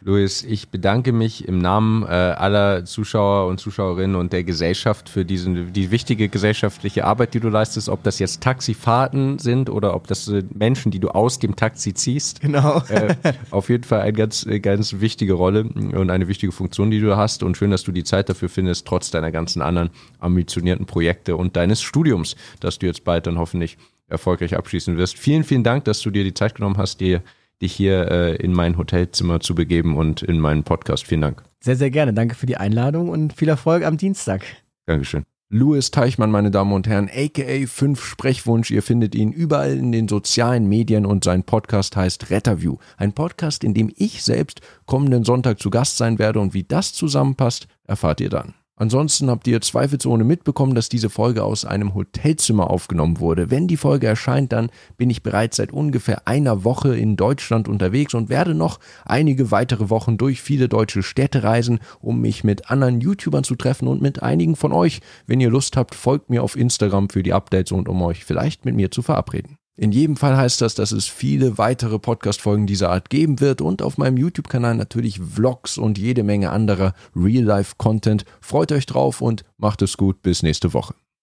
Luis, ich bedanke mich im Namen äh, aller Zuschauer und Zuschauerinnen und der Gesellschaft für diesen, die wichtige gesellschaftliche Arbeit, die du leistest, ob das jetzt Taxifahrten sind oder ob das sind Menschen, die du aus dem Taxi ziehst. Genau. Äh, auf jeden Fall eine ganz, ganz wichtige Rolle und eine wichtige Funktion, die du hast und schön, dass du die Zeit dafür findest, trotz deiner ganzen anderen ambitionierten Projekte und deines Studiums, das du jetzt bald dann hoffentlich erfolgreich abschließen wirst. Vielen, vielen Dank, dass du dir die Zeit genommen hast, dir dich hier äh, in mein Hotelzimmer zu begeben und in meinen Podcast. Vielen Dank. Sehr, sehr gerne. Danke für die Einladung und viel Erfolg am Dienstag. Dankeschön. Louis Teichmann, meine Damen und Herren, aka 5 Sprechwunsch. Ihr findet ihn überall in den sozialen Medien und sein Podcast heißt Retterview. Ein Podcast, in dem ich selbst kommenden Sonntag zu Gast sein werde und wie das zusammenpasst, erfahrt ihr dann. Ansonsten habt ihr zweifelsohne mitbekommen, dass diese Folge aus einem Hotelzimmer aufgenommen wurde. Wenn die Folge erscheint, dann bin ich bereits seit ungefähr einer Woche in Deutschland unterwegs und werde noch einige weitere Wochen durch viele deutsche Städte reisen, um mich mit anderen YouTubern zu treffen und mit einigen von euch. Wenn ihr Lust habt, folgt mir auf Instagram für die Updates und um euch vielleicht mit mir zu verabreden. In jedem Fall heißt das, dass es viele weitere Podcast-Folgen dieser Art geben wird und auf meinem YouTube-Kanal natürlich Vlogs und jede Menge anderer Real-Life-Content. Freut euch drauf und macht es gut. Bis nächste Woche.